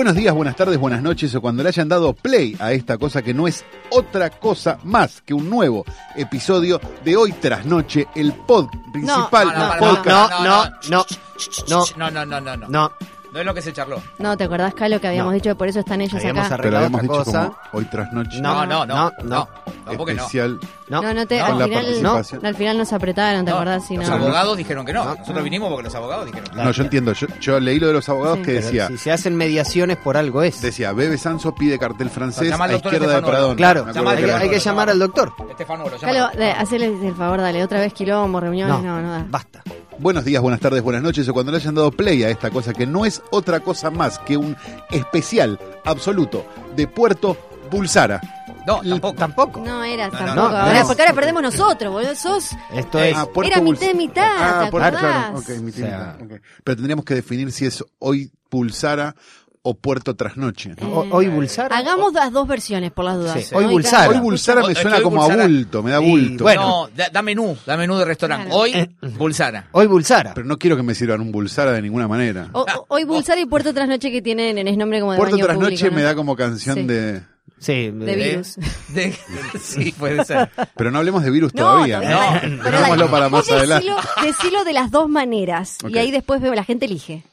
Buenos días, buenas tardes, buenas noches o cuando le hayan dado play a esta cosa que no es otra cosa más que un nuevo episodio de Hoy tras Noche, el pod principal No, no, no, podcast. no, no, no, no, No, no, no, no, no. no. No es lo que se charló. No, ¿te acordás, Calo, que habíamos No. dicho? Por eso están ellos Habíamos acá. arreglado Pero habíamos otra dicho cosa. como Hoy tras Noche No, no, no. no, No, no. Tampoco no. especial. No, No, no te, No. Con la al, final, participación. al final nos apretaron, ¿te No, acordás? Si Los no. abogados dijeron que no. No. Nosotros vinimos porque los abogados dijeron que no. No, yo entiendo. Yo, yo leí lo de los abogados Sí. que Pero decía, si se hacen mediaciones por algo es. decía, Bebe Sanso pide cartel francés Llama a doctor izquierda de Pradón. Claro, Me Llama acuerdo hay que que, era- hay que llamar al doctor. Estefano, lo Calo, llama. de- hacerles el favor, dale, otra vez quilombo, reuniones, no, no, da. Basta. Buenos días, buenas tardes, buenas noches o cuando le hayan dado play a esta cosa que no es otra cosa más que un especial absoluto de Puerto Bulsara. No, tampoco. Tampoco. No era No, no, tampoco. no, ahora, no. porque ahora perdemos nosotros, boludo. Sos. Esto Eh, es. Ah, Puerto Era mitad y mitad, Ah, ¿te Puerto- acordás? claro, ok, mitad y O sea- mitad. Pero tendríamos que definir si es hoy Pulsara o Puerto Trasnoche. ¿no? o- Hoy Bulsara. Hagamos las dos versiones, por las dudas. Sí, hoy Bulsara. Hoy Bulsara me suena como a Bulsara- bulto, me da Y bulto. bueno. No, da, da menú, da menú de restaurante. Claro. Hoy, Eh. Bulsara. Hoy Bulsara. Pero no quiero que me sirvan un Bulsara de ninguna manera. O- o- hoy Bulsara y Puerto Trasnoche que tienen en es nombre como de Puerto baño Trasnoche público, ¿no? me da como canción Sí. de... Sí. De eh, virus. De- sí, puede ser. Pero no hablemos de virus No, todavía. no. no. Pero Dejámoslo para más adelante. decilo, decilo de las dos maneras. Y ahí después veo, la gente elige.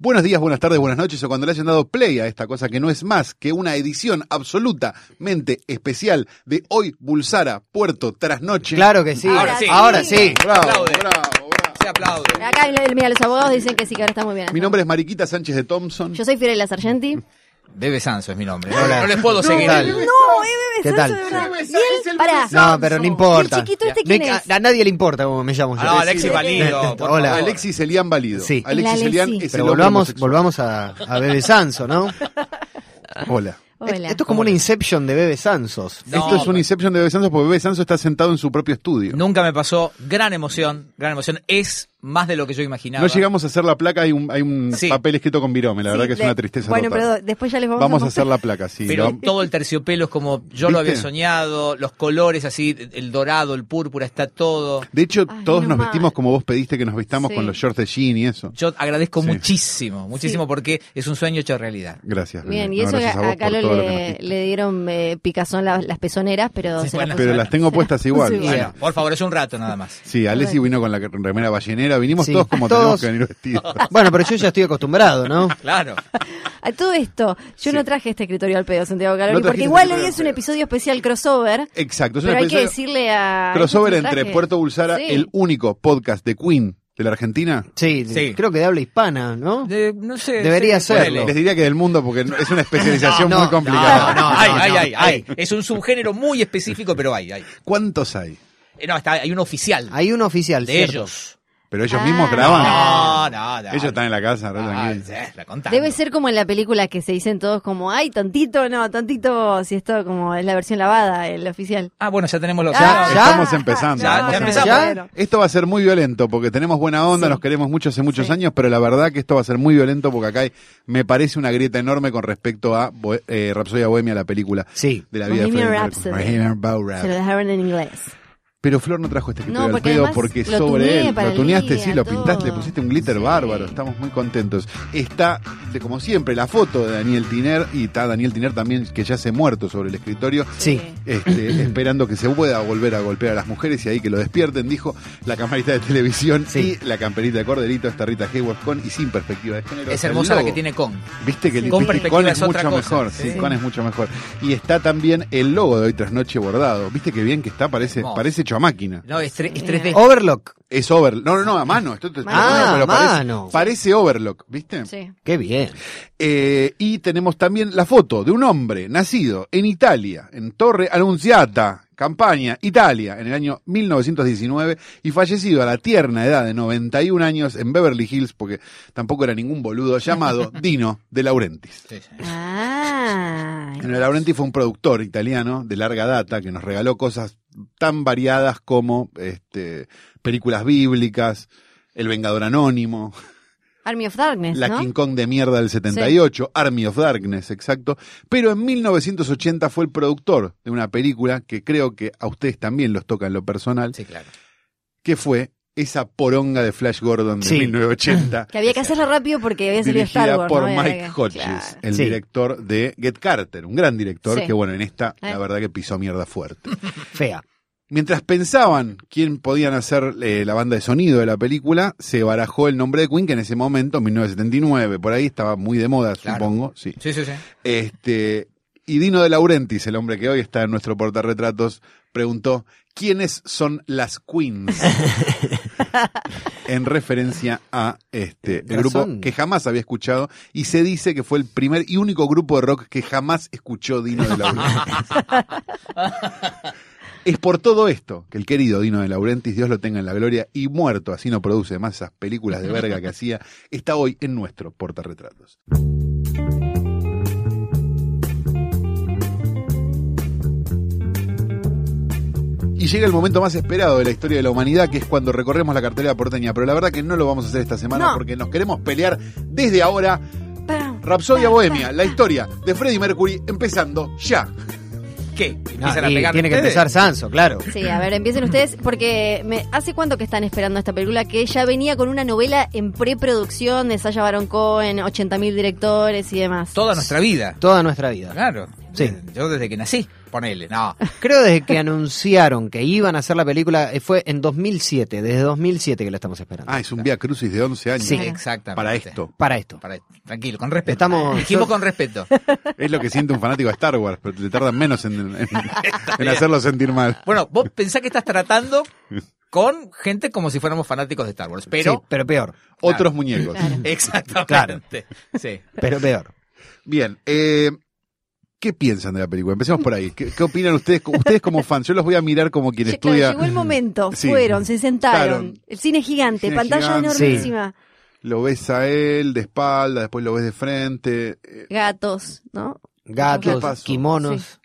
Buenos días, buenas tardes, buenas noches o cuando le hayan dado play a esta cosa que no es más que una edición absolutamente especial de Hoy Bulsara Puerto Trasnoche. Claro que sí. Ahora sí. Ahora sí. Bravo, Aplaude. bravo, bravo. Se aplaude. Acá, mira, los abogados dicen que sí, que ahora está muy bien. Mi nombre es Mariquita Sánchez de Thompson. Yo soy Fiorella Sargenti. Bebe Sanso es mi nombre. No, Hola. no les puedo seguir. tal? No, es ¿Qué Bebe tal? Sanso, Pará. Bebe No, pero no importa. ¿Y el chiquito este quién a, es? a nadie le importa cómo me llamo yo. Ah, no, Alexis. Valido. por Hola. favor. Alexis Elian Valido. Sí. Alexis El Elian Alexis. es Pero el hombre volvamos, homosexual. volvamos a, a Bebe Sanso, ¿no? Hola. Hola. Esto es como una Inception de Bebe Sansos. No, Esto es un Inception de Bebe Sanso porque Bebe Sanso está sentado en su propio estudio. Nunca me pasó. Gran emoción. Gran emoción. Es más de lo que yo imaginaba. No llegamos a hacer la placa, hay un, hay un Sí. papel escrito con virome, la Sí, verdad que es de- una tristeza Bueno, total. pero después ya les vamos, Vamos a hacer la placa, sí. Pero todo el terciopelo es como yo lo había soñado, los colores así, el dorado, el púrpura, está todo. De hecho, Ay, todos nos mal. vestimos como vos pediste que nos vistamos Sí. con los shorts de jean y eso. Yo agradezco Sí. muchísimo, muchísimo porque es un sueño hecho realidad. Gracias. Bien, Bebe. y No, eso a Calo le, dieron eh, picazón la- las pezoneras, pero Sí, se bueno. las Pero las tengo puestas igual. Sí, Sí, Bueno, por favor, es un rato nada más. Alessi vino con la remera ballenera, vinimos Sí, todos como tenemos todos. que venir vestidos. Bueno, pero yo ya estoy acostumbrado, ¿no? Claro. A todo esto, yo Sí. no traje este escritorio al pedo, Santiago Calori, No porque igual hoy es un episodio especial crossover, Exacto, es pero hay que decirle a... crossover entre. Puerto Bulsara, Sí. el único podcast de Queen de la Argentina. Sí, Sí. creo que de habla hispana, ¿no? De- no sé. Debería sí, serlo. Les diría que del mundo porque es una especialización No, muy no, complicada. No, no, hay, hay, no, hay, hay. Es un subgénero muy específico, pero hay, hay. ¿Cuántos hay? Eh, No, está, hay un oficial Hay un oficial, de ¿cierto? ellos. Pero ellos Ah. mismos graban. No, no, no. Ellos están en la casa, re Ah, tranquilos. sí, la. Debe ser como en la película que se dicen todos como, ay, tontito, no, tontito, si esto como es la versión lavada, el oficial. Ah, bueno, ya tenemos los. Ah, ¿Ya? Estamos empezando. Ya, estamos ya empezamos. Esto va a ser muy violento porque tenemos buena onda, Sí. nos queremos mucho hace muchos Sí. años, pero la verdad que esto va a ser muy violento porque acá hay, me parece una grieta enorme con respecto a Bo- eh, Rapsodia Bohemia, la película Sí. de la vida de Bohemian Rhapsody. Mercury. Bohemian Rhapsody. Se lo dejaron en inglés. Pero Flor no trajo este escritorio No, al porque pedo porque sobre él. Lo tuneaste, día, sí, lo pintaste, le pusiste un glitter Sí. bárbaro, estamos muy contentos. Está, de, como siempre, la foto de Daniel Tiner y está Daniel Tiner también, que ya se ha muerto sobre el escritorio. Sí. este, esperando que se pueda volver a golpear a las mujeres y ahí que lo despierten, dijo la camarita de televisión Sí. y la camperita de corderito, esta Rita Hayworth con y sin perspectiva de género. Es hermosa la que tiene con. Viste que el Con viste, con es, mucho cosa. mejor, sí, Sí. con es mucho mejor. Y está también el logo de hoy tras noche bordado. Viste que bien que está, parece, parece hecho a máquina. No, es, tre- es 3D. Overlock. Es over, no, no, no, a mano. Esto te- Ah, pero a parece, mano. parece overlock, ¿viste? Sí. Qué bien. Eh, y tenemos también la foto de un hombre nacido en Italia, en Torre Annunziata, Campaña, Italia, en el año 1919 y fallecido a la tierna edad de 91 años en Beverly Hills, porque tampoco era ningún boludo, llamado Dino de Laurentiis. Sí, sí. Ah. De Laurentiis fue un productor italiano de larga data que nos regaló cosas tan variadas como este, películas bíblicas, El Vengador Anónimo, Army of Darkness, la ¿no? King Kong de mierda del 78, Army of Darkness, exacto. Pero en 1980 fue el productor de una película que creo que a ustedes también los toca en lo personal, Sí, claro. que fue esa poronga de Flash Gordon de Sí. 1980. Que había que hacerlo rápido porque había salido Star Wars. por Mike Hodges, Claro. el Sí. director de Get Carter, un gran director Sí. que bueno, en esta la Eh. verdad que pisó mierda fuerte. Fea. Mientras pensaban quién podían hacer eh, la banda de sonido de la película, se barajó el nombre de Queen, que en ese momento, en 1979, por ahí estaba muy de moda, Claro. supongo. Sí. Sí, sí, sí. Este, y Dino de Laurentiis, el hombre que hoy está en nuestro portarretratos, preguntó, ¿quiénes son las Queens? en referencia a este el grupo que jamás había escuchado y se dice que fue el primer y único grupo de rock que jamás escuchó Dino de Laurentiis. Es por todo esto que el querido Dino de Laurentiis, Dios lo tenga en la gloria, y muerto, así no produce más esas películas de verga que hacía, está hoy en nuestro portarretratos. Y llega el momento más esperado de la historia de la humanidad, que es cuando recorremos la cartelera porteña. Pero la verdad que no lo vamos a hacer esta semana No. porque nos queremos pelear desde ahora. Rapsodia Bohemia, la historia de Freddie Mercury, empezando ya. ¿Qué? No, ¿Empiezan a y pegar tiene que empezar Sanso, claro. Sí, a ver, empiecen ustedes, porque me, ¿hace cuánto que están esperando esta película? Que ya venía con una novela en preproducción de Sasha Baron Cohen, 80.000 directores y demás. Toda nuestra vida. Toda nuestra vida. Claro. Sí. Yo desde que nací, ponele. No. Creo desde que anunciaron que iban a hacer la película, eh, fue en 2007, desde 2007 que la estamos esperando. Ah, es un Via Crucis de 11 años. Sí. Exactamente. Para esto. Para esto. Para- tranquilo, con respeto. Estamos- Dijimos con respeto. Es lo que siente un fanático de Star Wars, pero le tardan menos en, en- en hacerlo sentir mal. Bueno, vos pensás que estás tratando con gente como si fuéramos fanáticos de Star Wars, Sí, pero... pero peor. Otros muñecos. Claro. Exactamente. Sí. Pero peor. Bien, eh, ¿qué piensan de la película? Empecemos por ahí. ¿Qué, qué opinan ustedes? Ustedes como fans, yo los voy a mirar como quien claro, estudia. llegó el momento, Sí. fueron, se sentaron, el cine gigante, Cine pantalla gigante. enormísima, Lo ves a él de espalda, después lo ves de frente. eh, gatos, ¿no? ¿Qué Gatos, kimonos.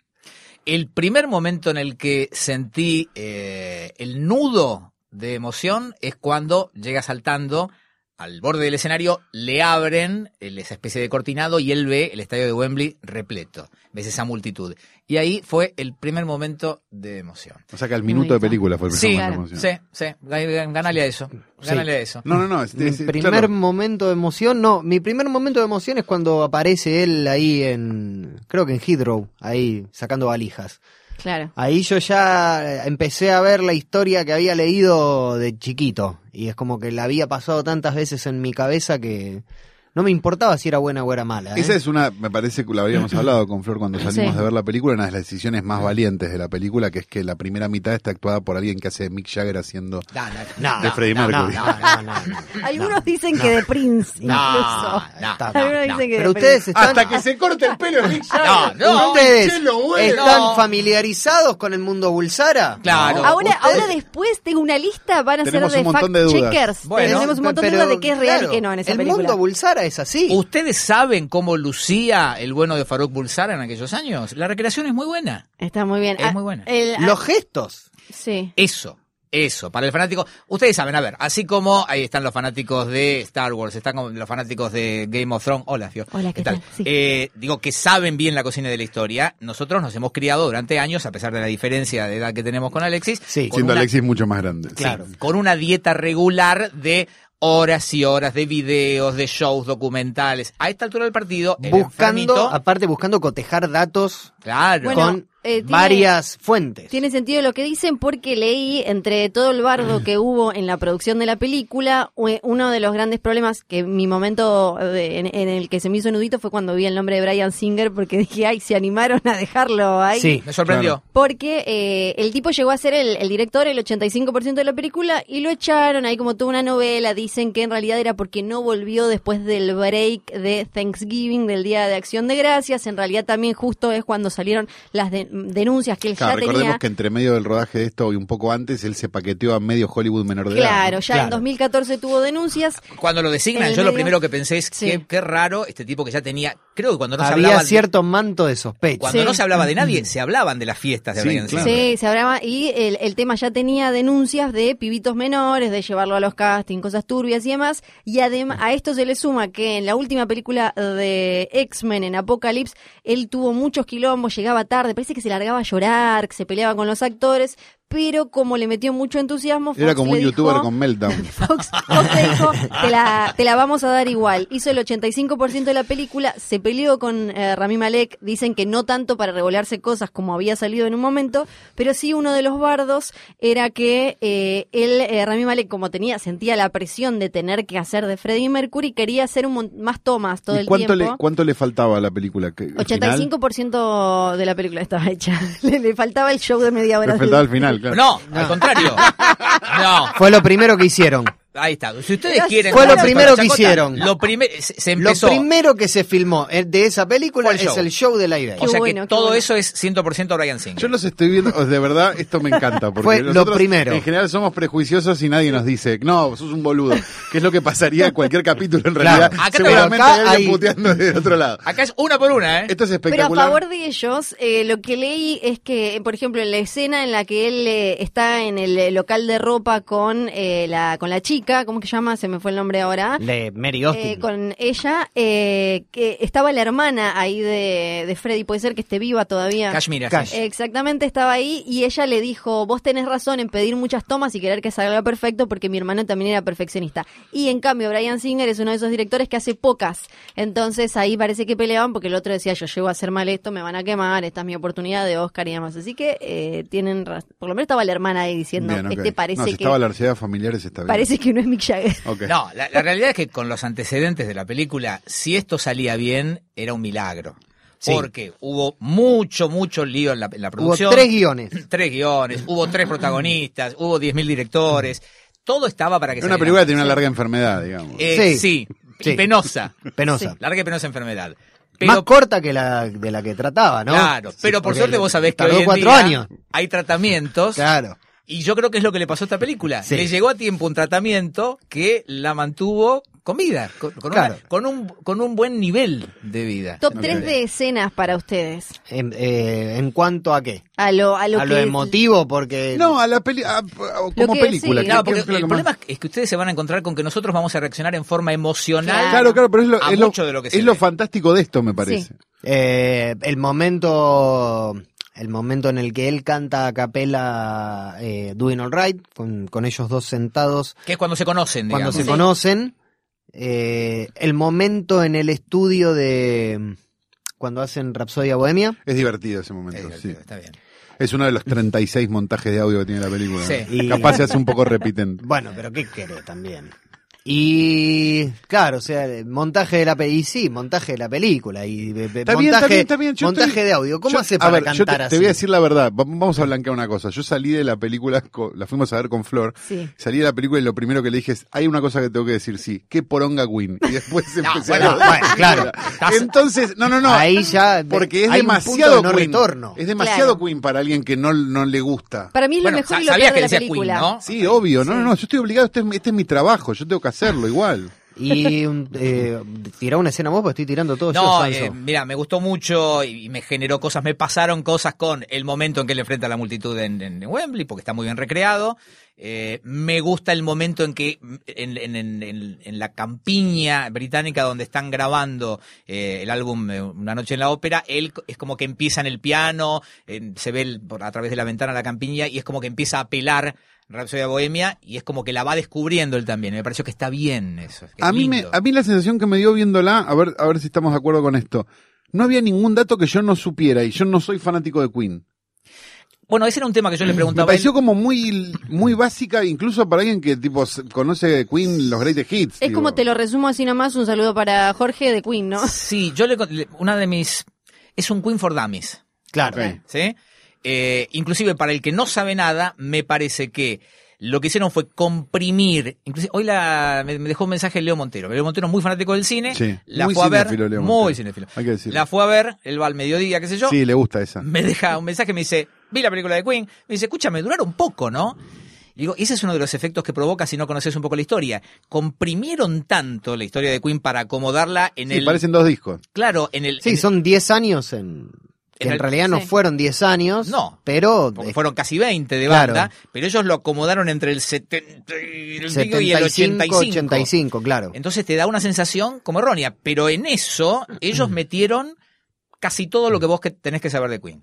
El primer momento en el que sentí eh, el nudo de emoción es cuando llega saltando al borde del escenario, le abren el- esa especie de cortinado y él ve el estadio de Wembley repleto. Ves esa multitud. Y ahí fue el primer momento de emoción. O sea que al minuto de película fue el Sí, primer claro. momento de emoción. sí, sí. Gánale a eso. Gánale a eso. No, no, no. es- Mi es- primer claro. momento de emoción, no, mi primer momento de emoción es cuando aparece él ahí en, creo que en Heathrow, ahí sacando valijas. Claro. Ahí yo ya empecé a ver la historia que había leído de chiquito y es como que la había pasado tantas veces en mi cabeza que no me importaba si era buena o era mala. ¿eh? Esa es una, me parece que lo habíamos hablado con Flor cuando salimos Sí. de ver la película, una de las decisiones más valientes de la película, que es que la primera mitad está actuada por alguien que hace Mick Jagger haciendo No, no, No, de Freddie no, Mercury. no, no, no, no. Algunos dicen que de Prince, No, incluso. no, Está- no, Algunos no. dicen que Pero de ustedes están, Hasta que se corte el pelo de Mick Jagger. No, no. ustedes están No. familiarizados con el mundo Bulsara. Claro. No. Ahora, Ustedes- ahora después tengo una lista, van a ser de un montón fact de dudas. checkers. Bueno, Tenemos un montón de dudas de qué es real claro, y qué no en esa el película. mundo Bulsara es así. ¿Ustedes saben cómo lucía el bueno de Farouk Bulsara en aquellos años? La recreación es muy buena. Está muy bien. Es Ah, muy buena. el- ah, Los gestos. sí. Eso, eso, para el fanático. Ustedes saben, a ver, así como ahí están los fanáticos de Star Wars, están los fanáticos de Game of Thrones. Hola, Fio. Hola, ¿qué tal? Sí. Eh, digo, que saben bien la cocina de la historia. Nosotros nos hemos criado durante años, a pesar de la diferencia de edad que tenemos con Alexis. Sí. con Siendo una- Alexis mucho más grande. Sí, Claro. con una dieta regular de horas y horas de videos, de shows documentales. A esta altura del partido, el Buscando, enfermito- aparte buscando cotejar datos claro, Bueno, con eh, tiene- varias fuentes. Tiene sentido lo que dicen porque leí entre todo el bardo que hubo en la producción de la película, uno de los grandes problemas que mi momento eh, en, en el que se me hizo nudito fue cuando vi el nombre de Brian Singer porque dije, ay, se animaron a dejarlo ahí. Sí. me sorprendió. Porque eh, el tipo llegó a ser el, el director el 85% de la película y lo echaron ahí como toda una novela. Dicen que en realidad era porque no volvió después del break de Thanksgiving, del Día de Acción de Gracias. En realidad también justo es cuando salieron las de denuncias que él Claro, ya recordemos tenía. que entre medio del rodaje de esto y un poco antes, él se paqueteó a medio Hollywood menor de edad. Claro, ¿no? ya en Claro. 2014 tuvo denuncias. Cuando lo En designan, yo lo primero que pensé es Sí. qué, qué raro este tipo que ya tenía. Creo que cuando no se Había hablaba. de- cierto manto de sospecha. cuando Sí. no se hablaba de nadie, se hablaban de las fiestas de Sí, Brian claro. Sí, se hablaba, y el, el tema ya tenía denuncias de pibitos menores, de llevarlo a los castings, cosas turbias y demás. Y además a esto se le suma que en la última película de X-Men, en Apocalypse, él tuvo muchos quilombos, llegaba tarde, parece que se largaba a llorar, que se peleaba con los actores, pero como le metió mucho entusiasmo, Era Fox como un youtuber con meltdown. Fox, Fox le dijo, te la, te la vamos a dar igual. Hizo el 85% de la película, se peleó con eh, Rami Malek, dicen que no tanto para revolearse cosas como había salido en un momento, pero sí uno de los bardos era que eh, él, eh, Rami Malek, como tenía, sentía la presión de tener que hacer de Freddie Mercury, quería hacer un más tomas todo ¿Y el cuánto tiempo. le, cuánto le faltaba a la película? ¿Que- al final? 85% de la película estaba hecha. Le, le faltaba el show de media hora. Le faltaba al final. No, al contrario. No, Fue lo primero que hicieron. Ahí está. Si ustedes quieren. Fue lo primero que Chacota, hicieron. Lo. Se, se Lo primero que se filmó eh, de esa película el es show. el show de la idea. Qué o sea bueno, que todo bueno. eso es 100% Brian Singer. Yo los estoy viendo, de verdad, esto me encanta. Porque Fue lo primero. En general somos prejuiciosos y nadie nos dice, no, sos un boludo. Que es lo que pasaría en cualquier capítulo en Claro. realidad. Acá Seguramente acá hay alguien hay- puteando del otro lado. Acá es una por una, ¿eh? Esto es Pero a espectacular. favor de ellos, eh, lo que leí es que, por ejemplo, en la escena en la que él eh, está en el local de ropa con eh, la con la chica, ¿cómo que se llama? Se me fue el nombre ahora. De Mary Austin. Eh, con ella, eh, que estaba la hermana ahí de, de Freddy, puede ser que esté viva todavía. Kashmir, Cash. Exactamente, estaba ahí y ella le dijo, vos tenés razón en pedir muchas tomas y querer que salga perfecto porque mi hermano también era perfeccionista. Y en cambio, Brian Singer es uno de esos directores que hace pocas. Entonces ahí parece que peleaban porque el otro decía, yo llego a hacer mal esto, me van a quemar, esta es mi oportunidad de Oscar y demás. Así que eh, tienen razón. Por lo menos estaba la hermana ahí diciendo, Bien, ok. este parece no, si que... estaba la ansiedad familiares está bien. Parece que no es Mick Jagger. No, la, la realidad es que con los antecedentes de la película, si esto salía bien, era un milagro. Sí. Porque hubo mucho, mucho lío en la, en la Hubo producción. tres guiones. Tres guiones, hubo tres protagonistas, hubo 10.000 directores. Todo estaba para que Era una película que tenía una larga enfermedad, digamos. Eh, Sí. sí, penosa. Penosa. Larga y penosa enfermedad. Más corta que la de la que trataba, ¿no? claro, pero por suerte vos sabés que tardó hoy en cuatro día años. hay tratamientos Claro. Y yo creo que es lo que le pasó a esta película. Sí. Le llegó a tiempo un tratamiento que la mantuvo con vida, con, con una- Claro. con un, con un buen nivel de vida. Top Ok. 3 de escenas para ustedes. En, eh, ¿en cuanto a qué? A lo, a lo a que lo emotivo, porque... No, a la peli a- a- como que- película. sí, ¿qué- Claro, qué porque es lo el que problema es que ustedes se van a encontrar con que nosotros vamos a reaccionar en forma emocional. Claro, claro, pero es lo, a es lo- mucho de lo que se es lo ve. fantástico de esto, me parece. Eh, el momento el momento en el que él canta a capela eh, Doing All Right, con, con ellos dos sentados Que es cuando se conocen, cuando se Sí. conocen, eh, el momento en el estudio de cuando hacen Rapsodia Bohemia, Es divertido ese Es momento, divertido, sí. está bien. Es uno de los 36 montajes de audio que tiene la película. ¿no? Sí. Y- Capaz se hace un poco repitente. bueno, pero ¿qué querés también? Y claro, o sea, montaje de la película, y sí, montaje de la película y de- de- Está bien, montaje, está bien, está bien. Montaje estoy- de audio. ¿Cómo yo- hace a para yo cantar te, así? te voy a decir la verdad. Va- Vamos a blanquear una cosa. Yo salí de la película, la fuimos a ver con Flor. Sí. Salí de la película y lo primero que le dije es, hay una cosa que tengo que decir, sí. ¿Qué poronga Queen? Y después No, empecé bueno, a ver. bueno, claro. Entonces, no, no, no. Ahí ya Porque es hay un demasiado punto de no Queen. retorno. Es demasiado Claro. Queen para alguien que no, no le gusta. Para mí es Bueno, lo mejor sa- y lo peor que de la película. Queen, ¿no? Sí, obvio. No, no, no. Yo estoy obligado. Este es, mi- este es mi trabajo. Yo tengo que hacerlo igual. Y eh, tirá una escena vos, porque estoy tirando todo No, yo, eh, mira, me gustó mucho y me generó cosas, me pasaron cosas con el momento en que él enfrenta a la multitud en, en Wembley, porque está muy bien recreado. Eh, me gusta el momento en que en, en- en- en- en la campiña británica donde están grabando eh, el álbum eh, Una noche en la ópera, él es como que empieza en el piano, se ve el- por, a través de la ventana la campiña y es como que empieza a apelar Rhapsody Bohemia y es como que la va descubriendo él también. Me pareció que está bien eso. que es A mí, me, a mí la sensación que me dio viéndola, a ver, a ver si estamos de acuerdo con esto. No había ningún dato que yo no supiera y yo no soy fanático de Queen. Bueno, ese era un tema que yo le Me preguntaba. él. pareció como muy, muy básica, incluso para alguien que tipo conoce Queen, los greatest hits. Es digo. como te lo resumo así nomás, un saludo para Jorge de Queen, ¿no? Sí, yo le, una de mis es un Queen for Dummies, Claro. Ok. ¿sí? Eh, inclusive para el que no sabe nada, me parece que lo que hicieron fue comprimir. Inclusive, hoy la, me, me dejó un mensaje Leo Montero. Leo Montero es muy fanático del cine. Sí, La muy fue a ver. cinéfilo, Leo muy cinéfilo. Hay que decirlo. La fue a ver, él va al mediodía, qué sé yo. Sí, le gusta esa. Me deja un mensaje, me dice, vi la película de Queen. Me dice, escúchame, duraron poco, ¿no? Y digo, ese es uno de los efectos que provoca si no conoces un poco la historia. Comprimieron tanto la historia de Queen para acomodarla en Sí, el. parecen dos discos. Claro, en el. Sí, en- son 10 años en... Que En en el- realidad no sí. fueron 10 años, No, pero porque fueron casi 20 de Claro. banda, pero ellos lo acomodaron entre el 70 y el, pico 75, y el 85. 85, claro. Entonces te da una sensación como errónea, pero en eso ellos metieron casi todo lo que vos que tenés que saber de Queen.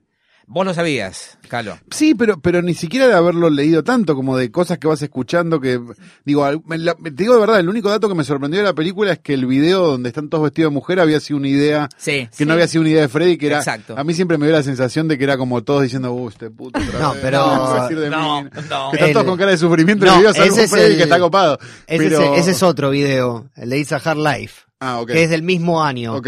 Vos lo sabías, Calo. Sí, pero, pero ni siquiera de haberlo leído tanto, como de cosas que vas escuchando que, digo, la- te digo de verdad, el único dato que me sorprendió de la película es que el video donde están todos vestidos de mujer había sido una idea, Sí. que no había sido una idea de Freddy, que era, Exacto. a mí siempre me dio la sensación de que era como todos diciendo, uh, este puto otra No, vez, pero- ¿qué vas a decir de No, mí?". no. Que están El- todos con cara de sufrimiento No, en el video, salvo ese es Freddy el- que está copado. Ese, pero... es, ese es otro video, el de It's a Hard Life, Ah, ok. que es del mismo año. Ok.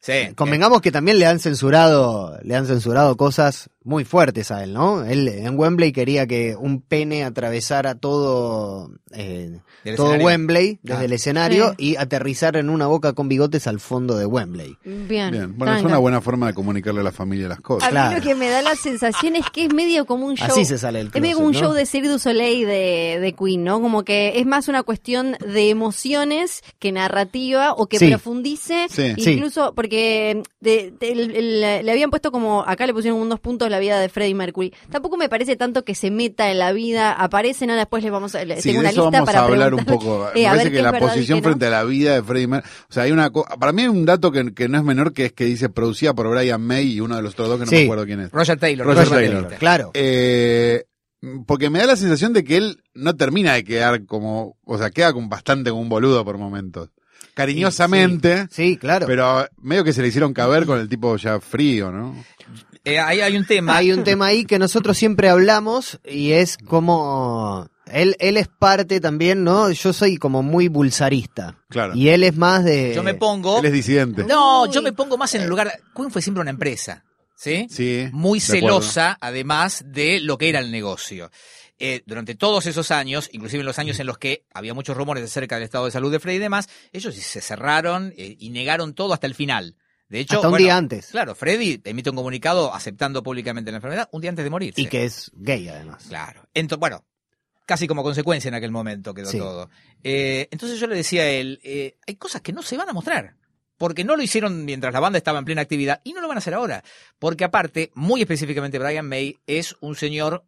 Sí. Convengamos que también le han censurado, le han censurado cosas muy fuertes a él, ¿no? Él en Wembley quería que un pene atravesara todo, eh, todo escenario. Wembley desde Ah. el escenario Sí. y aterrizar en una boca con bigotes al fondo de Wembley. Bien. Bien. Bueno, es una buena forma de comunicarle a la familia las A cosas. mí Claro. lo que me da la sensación es que es medio como un show. Así se sale el Es medio closet, como un ¿no? show de Cirque du Soleil de, de Queen, ¿no? Como que es más una cuestión de emociones que narrativa o que Sí. profundice. Sí. Incluso porque de- de- el- el- le habían puesto como, acá le pusieron unos puntos la vida de Freddie Mercury. Tampoco me parece tanto que se meta en la vida, aparece, nada, después les vamos a, Sí, tengo de una eso lista vamos para a hablar un poco. eh, Me a parece ver que la posición no. frente a la vida de Freddie Mercury. O sea, hay una para mí hay un dato que, que no es menor, que es que dice producida por Brian May y uno de los otros dos que no Sí. me acuerdo quién es. Roger Taylor. Roger Taylor. Claro. Eh, porque me da la sensación de que él no termina de quedar como, o sea, queda como bastante como un boludo por momentos. Cariñosamente, Sí, claro. pero medio que se le hicieron caber con el tipo ya frío, ¿no? Eh, ahí hay un tema. Hay un tema ahí que nosotros siempre hablamos y es como él él es parte también, ¿no? Yo soy como muy bulsarista Claro. y él es más de Yo me pongo. Él es disidente. No, Uy. yo me pongo más en el lugar. Queen fue siempre una empresa. ¿Sí? Sí. muy acuerdo. celosa, además de lo que era el negocio. Eh, durante todos esos años, inclusive en los años en los que había muchos rumores acerca del estado de salud de Freddy y demás, ellos se cerraron eh, y negaron todo hasta el final. De hecho, hasta un bueno, día antes Claro, Freddy emite un comunicado aceptando públicamente la enfermedad un día antes de morir. y que es gay además. Claro. Entonces, bueno, casi como consecuencia en aquel momento quedó Sí. todo. Eh, entonces yo le decía a él, eh, hay cosas que no se van a mostrar. Porque no lo hicieron mientras la banda estaba en plena actividad y no lo van a hacer ahora. Porque aparte, muy específicamente Brian May es un señor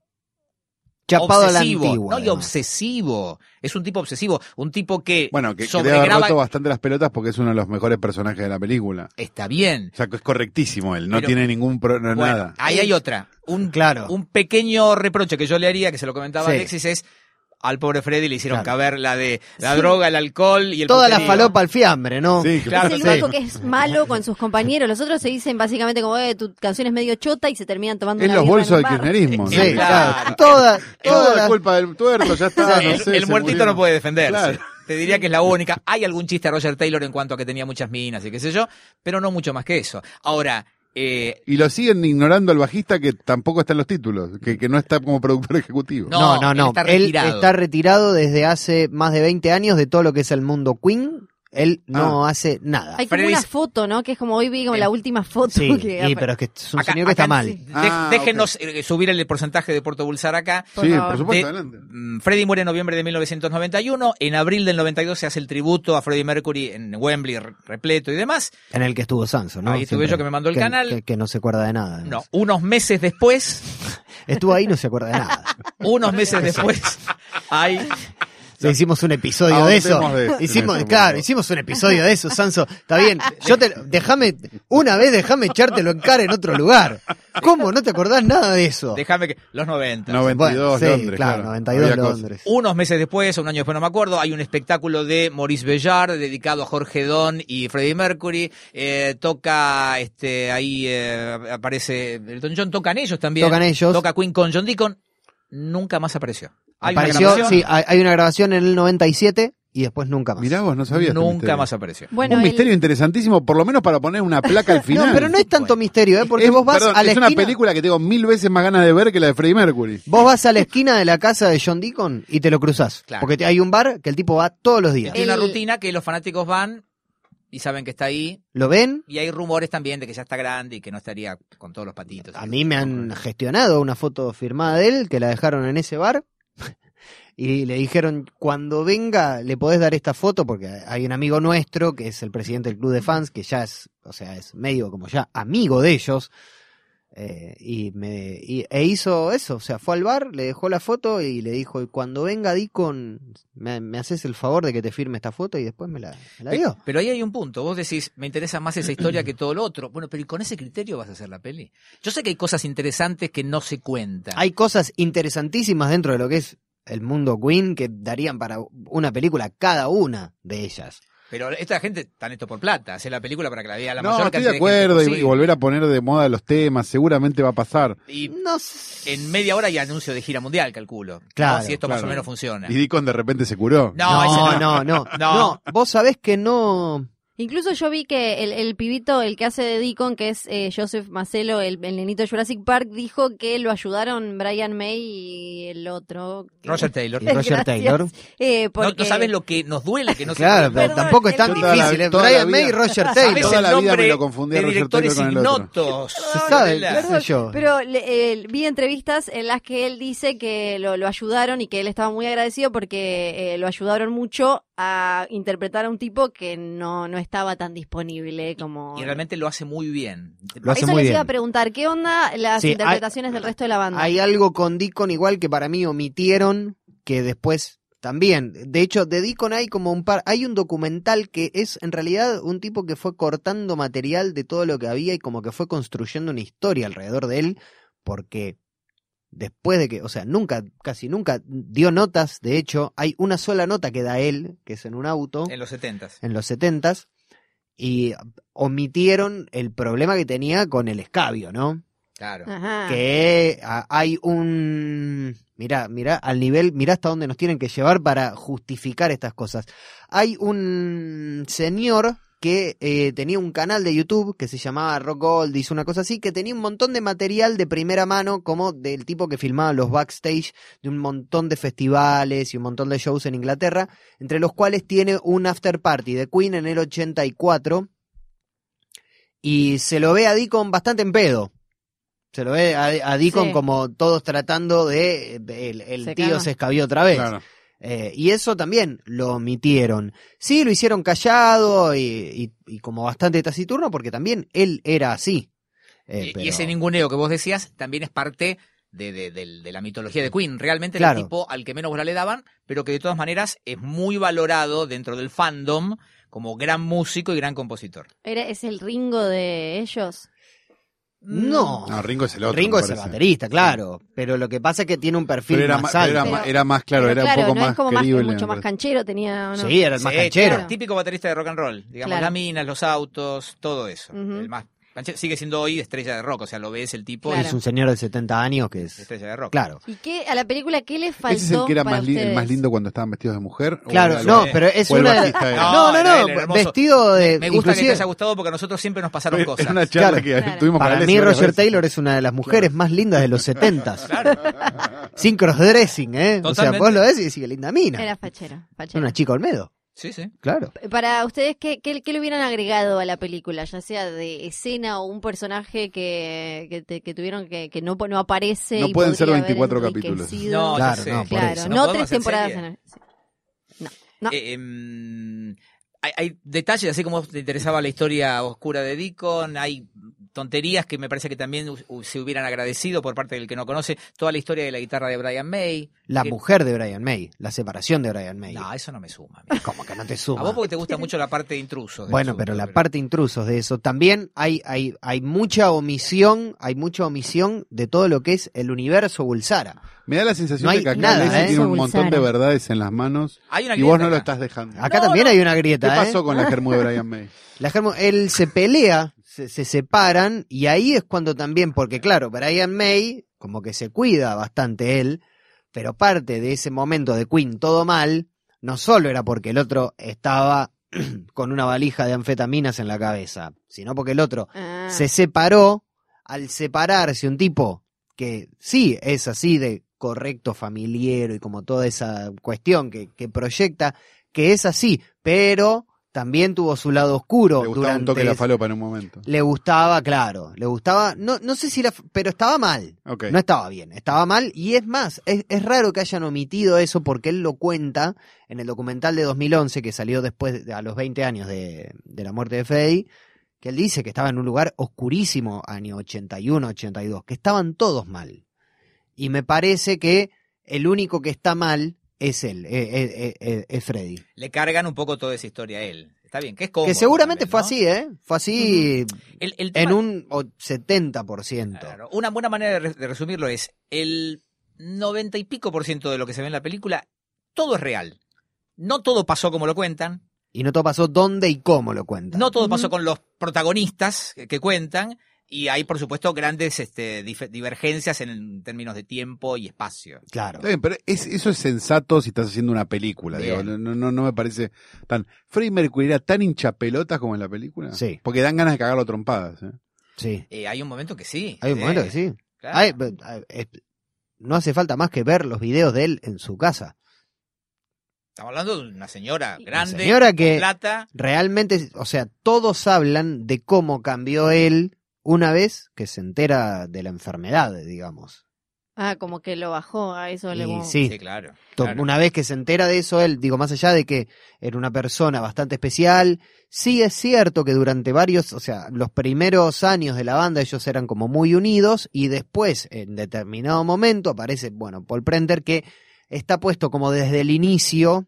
Chapado a la obsesivo. antigua. no, y obsesivo. Es un tipo obsesivo. Un tipo que, Bueno, que, que debe haber roto bastante las pelotas porque es uno de los mejores personajes de la película. Está bien. O sea, que es correctísimo él, no Pero- tiene ningún pro, no, Bueno, nada. ahí hay otra. Un, Claro. un pequeño reproche que yo le haría, que se lo comentaba Sí. Alexis, es al pobre Freddy le hicieron Claro. caber la de la Sí. droga, el alcohol y el Toda la falopa al fiambre, ¿no? Sí, Claro, es el sí. único que es malo con sus compañeros. Los otros se dicen básicamente como, eh, tu canción es medio chota y se terminan tomando una los en bolsos un del kirchnerismo. Sí. Claro. claro. Toda, Toda toda la culpa del tuerto, ya está. el, no sé, el se muertito murió. no puede defenderse. Claro. Te diría que es la única. Hay algún chiste a Roger Taylor en cuanto a que tenía muchas minas y qué sé yo, pero no mucho más que eso. Ahora, eh, Y lo siguen ignorando al bajista que tampoco está en los títulos, que, que no está como productor ejecutivo. No, No, no, él está retirado desde hace más de 20 años de todo lo que es el mundo Queen. Él no hace nada. Hay como Freddy- una foto, ¿no? Que es como hoy vi como Eh, la última foto. Sí, que y- pero es que es un acá- señor que está mal. de- Ah, déjenos eh, subir el porcentaje de Puerto Bulsar acá. Por sí, favor. por supuesto, De- adelante. Mm, Freddy muere en noviembre de 1991. En abril del 92 se hace el tributo a Freddie Mercury en Wembley, re- repleto y demás. En el que estuvo Sanso, ¿no? Ahí estuve yo que me mandó el canal. Que, que no se acuerda de nada. No, unos meses después, Estuvo ahí y no se acuerda de nada. unos meses después, hay Hicimos un episodio de eso. De hicimos, por claro, hicimos un episodio de eso, Sanso. Está bien. Yo te, déjame, una vez déjame echártelo en cara en otro lugar. ¿Cómo? ¿No te acordás nada de eso? Déjame que. Los 90. 92 Bueno, sí, Londres. claro, 92 Había cosas. Londres. Unos meses después, un año después no me acuerdo, hay un espectáculo de Maurice Bellard dedicado a Jorge Don y Freddie Mercury. Eh, toca, este, ahí eh, aparece Elton John, tocan ellos también. Tocan ellos. Toca Queen con John Deacon. Nunca más apareció. Hay una Apareció, grabación. sí, hay, hay una grabación en el 97 y después nunca más. Mirá vos, no sabía. este Nunca más apareció. Bueno, un el- misterio interesantísimo, por lo menos para poner una placa al final. No, pero no es tanto misterio, ¿eh? porque Es- vos vas perdón, a la es una película que tengo mil veces más ganas de ver que la de Freddie Mercury. vos vas a la esquina de la casa de John Deacon y te lo cruzás, Claro. porque te- hay un bar que el tipo va todos los días. Tiene una rutina que los fanáticos van y saben que está ahí. Lo ven, Y hay rumores también de que ya está grande y que no estaría con todos los patitos. a mí me han gestionado una foto firmada de él que la dejaron en ese bar y le dijeron cuando venga le podés dar esta foto porque hay un amigo nuestro que es el presidente del club de fans que ya es, o sea, es medio como ya amigo de ellos eh, y me y- e hizo eso, o sea, fue al bar, le dejó la foto y le dijo cuando venga Dicon me, me haces el favor de que te firme esta foto y después me la, me la Pe- dio. Pero ahí hay un punto. Vos decís, me interesa más esa historia que todo lo otro. Bueno, pero ¿y con ese criterio vas a hacer la peli? Yo sé que hay cosas interesantes que no se cuentan. Hay cosas interesantísimas dentro de lo que es el mundo Queen que darían para una película cada una de ellas. Pero esta gente están esto por plata. Hacer la película para que la vea la No, mayor estoy de acuerdo gente y, volver a poner de moda los temas, seguramente va a pasar. Y No sé. en media hora hay anuncio de gira mundial, calculo. ¿no? Claro, Si esto más o menos funciona. Y Deacon de repente se curó. No, ese no, no. no, no, No. no. Vos sabés que no. Incluso yo vi que el, el pibito, el que hace de Deacon, que es eh, Joseph Macelo, el, el nenito de Jurassic Park, dijo que lo ayudaron Brian May y el otro. que- Roger Taylor. Y Roger Gracias. Taylor. Eh, No, porque... no sabes lo que nos duele que no Claro, se pero Perdón, tampoco es tan difícil. Brian May y Roger ¿Sabes Taylor. Toda el la vida nombre me lo confundí a de Roger directores Taylor con el otro. sabe, sé yo. Pero le- eh, vi entrevistas en las que él dice que lo, lo ayudaron y que él estaba muy agradecido porque eh, lo ayudaron mucho a interpretar a un tipo que no, no estaba tan disponible como... Y realmente lo hace muy bien. Lo hace Eso muy les iba bien. a preguntar, ¿qué onda las Sí, hay- interpretaciones del resto de la banda? Hay algo con Deacon igual que para mí omitieron que después también. De hecho, de Deacon hay como un par. Hay un documental que es en realidad un tipo que fue cortando material de todo lo que había y como que fue construyendo una historia alrededor de él porque después de que, o sea, nunca, casi nunca dio notas. De hecho, hay una sola nota que da él, que es en un auto. En los setentas. en los setentas y omitieron el problema que tenía con el escabio, ¿no? Claro. Ajá. Que hay un... Mirá, mirá, al nivel, mirá hasta dónde nos tienen que llevar para justificar estas cosas. Hay un señor que eh, tenía un canal de YouTube que se llamaba Rock Goldies, una cosa así, que tenía un montón de material de primera mano, como del tipo que filmaba los backstage de un montón de festivales y un montón de shows en Inglaterra, entre los cuales tiene un after party de Queen en el 84, y se lo ve a Deacon bastante en pedo. Se lo ve a, a Deacon Sí. como todos tratando de... El, el Se tío se escabió otra vez. Claro. Eh, y eso también lo omitieron. Sí, lo hicieron callado y, y- y como bastante taciturno porque también él era así. Eh, Y- pero- Y ese ninguneo que vos decías también es parte de, de- del- de la mitología de Queen. Realmente Claro. el tipo al que menos bola le daban, pero que de todas maneras es muy valorado dentro del fandom como gran músico y gran compositor. Era- ¿Es el Ringo de ellos? No, No, Ringo es el otro. Ringo es el baterista, claro. Pero lo que pasa es que tiene un perfil Pero era, más era, más claro, Pero era un poco no más es como más, creíble. mucho más canchero tenía... ¿o no? Sí, era el más Sí, canchero. claro. Típico baterista de rock and roll. Digamos, Claro. las minas, los autos, todo eso. El más canchero. Sigue siendo hoy estrella de rock, o sea, lo ves el tipo Claro. Es un señor de 70 años que es... estrella de rock. Claro. ¿Y qué, a la película qué le faltó ¿Ese es el que era para más, li- el más lindo cuando estaban vestidos de mujer? ¿O Claro, no, pero es una de? No, No, no, vestido de... Me gusta que te inclusive- haya gustado porque a nosotros siempre nos pasaron cosas. una charla Claro. que Claro. tuvimos Para Alessi mí Roger veces. Taylor es una de las mujeres más lindas de los 70 Claro. Sin crossdressing, ¿eh? O sea, vos lo ves y decís que linda mina. Era fachero. Es fachero. una chica Olmedo, Sí, sí. claro. Para ustedes, ¿qué, qué, qué le hubieran agregado a la película? Ya sea de escena o un personaje que, que, te- que tuvieron que, que no, no aparece. No y pueden ser podría haber 24 capítulos. No, Claro, no, claro, no, tres temporadas. en el- sí. No. Eh, em, hay, hay detalles, así como te interesaba la historia oscura de Deacon, hay tonterías que me parece que también se hubieran agradecido por parte del que no conoce, toda la historia de la guitarra de Brian May. La que- mujer de Brian May, la separación de Brian May. No, eso no me suma. amigo. Como que no te A suma. vos porque te gusta mucho la parte de intrusos. del Bueno, pero la parte intrusos de eso. También hay, hay, hay mucha omisión, hay mucha omisión de todo lo que es el universo Bulsara. Me da la sensación No hay de que acá nada, ¿eh? tiene un montón de verdades en las manos Hay una y vos no lo estás dejando. Acá No, también no. hay una ¿Qué grieta, pasó ¿eh? con la germu de Brian May? La germo- él se pelea, se, se separan, y ahí es cuando también, porque claro, Brian May, como que se cuida bastante él, pero parte de ese momento de Queen todo mal, no solo era porque el otro estaba con una valija de anfetaminas en la cabeza, sino porque el otro Ah. se separó. Al separarse un tipo que sí es así de correcto familiero y como toda esa cuestión que, que proyecta, que es así, pero también tuvo su lado oscuro Le gustaba un durante toque la ese- falopa en un momento. le gustaba, claro, le gustaba, no, no sé si la, pero estaba mal, no estaba bien, estaba mal y es más, es, es raro que hayan omitido eso porque él lo cuenta en el documental de 2011 que salió después, de- a los 20 años de, de la muerte de Freddy, que él dice que estaba en un lugar oscurísimo, año 81, 82, que estaban todos mal. Y me parece que el único que está mal es él, eh, eh, eh, es Freddy. Le cargan un poco toda esa historia a él. Está bien, que es cómodo. Que seguramente también, fue así, ¿eh? Fue así El, el en un o- 70%. Claro, Una buena manera de, re- de resumirlo es el 90 y pico por ciento de lo que se ve en la película, todo es real. No todo pasó como lo cuentan, Y no todo pasó dónde y cómo lo cuentan. no todo pasó con los protagonistas que, que cuentan, y hay por supuesto grandes este, divergencias en términos de tiempo y espacio. Claro. Está bien, pero es- eso es sensato si estás haciendo una película. Digo, no, no, no me parece tan. Freddie Mercury era tan hinchapelotas como en la película. Sí. Porque dan ganas de cagarlo a trompadas. ¿eh? Sí. Eh, hay un momento que sí. Hay un sí, momento que sí. claro. Hay- no hace falta más que ver los videos de él en su casa. Estamos hablando de una señora grande, señora con que- plata. Realmente, o sea, todos hablan de cómo cambió él una vez que se entera de la enfermedad, digamos. Ah, como que lo bajó, a eso le Y sí, Sí, claro. Claro. Una vez que se entera de eso, él, digo, más allá de que era una persona bastante especial, sí es cierto que durante varios, o sea, los primeros años de la banda ellos eran como muy unidos y después, en determinado momento, aparece, bueno, Paul Prenter que está puesto como desde el inicio,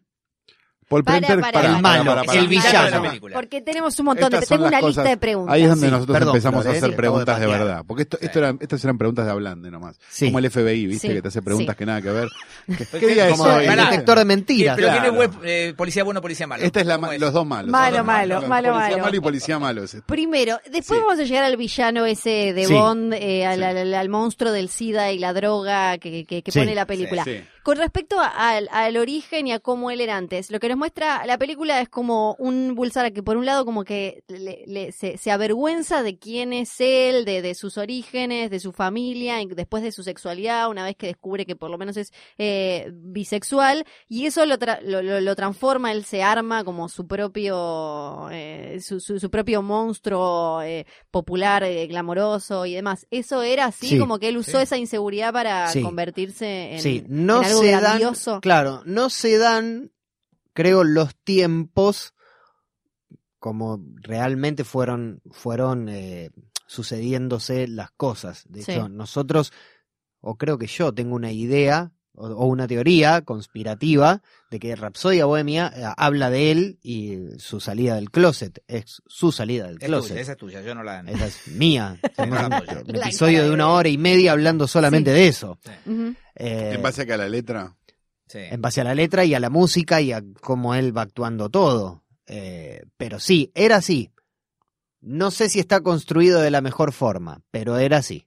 Paul Para, Prenter, para, el malo, el villano. película. Porque tenemos un montón Estas de... son Tengo las una lista de preguntas. Ahí es donde Sí, nosotros perdón, empezamos a hacer preguntas acabo de de patear. verdad. Porque esto, esto Sí. era- estas eran preguntas de hablande nomás. Sí. Como el FBI, ¿viste? Sí, que te hace preguntas sí. que nada que ver. ¿Qué, qué día es como hoy? el Pará. detector de mentiras. Pero claro. web, eh, policía bueno, policía malo. Esta es la, ¿Cómo ma- es? los dos malos. Malo, malo, malo, Policía malo. malo y policía malo. es esto. Primero, después Sí. vamos a llegar al villano ese de Sí. Bond, eh, al, Sí. al- al monstruo del SIDA y la droga que, que- que Sí. pone la película. Sí. Con respecto a- al, al origen y a cómo él era antes, lo que nos muestra la película es como un Bulsara que por un lado como que le- le- se, se avergüenza de quién es él, de, de sus orígenes, de su familia, y después de su sexualidad, una vez que descubre que por lo menos es eh, bisexual, y eso lo, tra- lo, lo- lo transforma, él se arma como su propio, eh, su, su- su propio monstruo eh, popular, eh, glamoroso y demás. Eso era así, Sí. como que él usó Sí. esa inseguridad para Sí. convertirse en, sí, no en algo se grandioso. dan, claro, no se dan, creo, los tiempos como realmente fueron, fueron eh, sucediéndose las cosas. De Sí. hecho, nosotros, o creo que yo tengo una idea o, o una teoría conspirativa de que Rapsodia Bohemia eh, habla de él y su salida del closet, es su salida del Es closet. tuya, esa es tuya, yo no la... Esa es mía. Un, La un cara episodio de una hora y media hablando solamente de eso. Eh, En base a que a la letra. Sí. en base a la letra y a la música y a cómo él va actuando todo. Eh, pero sí, era así. No sé si está construido de la mejor forma, pero era así.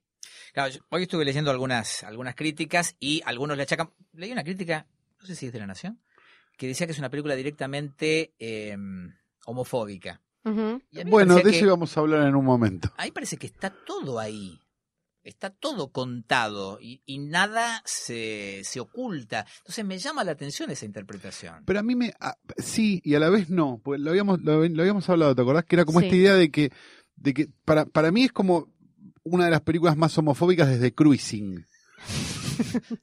Claro, yo- hoy estuve leyendo algunas, algunas críticas y algunos le achacan. Leí una crítica, no sé si es de La Nación, que decía que es una película directamente eh, homofóbica. Bueno, de eso que- íbamos a hablar en un momento. A mí parece que está todo ahí. Está todo contado y, y nada se, se oculta. Entonces me llama la atención esa interpretación. Pero a mí me. ah, sí, y a la vez no. Pues lo habíamos, lo, lo habíamos hablado, ¿te acordás? Que era como Sí. esta idea de que. De que para, para mí es como una de las películas más homofóbicas desde Cruising.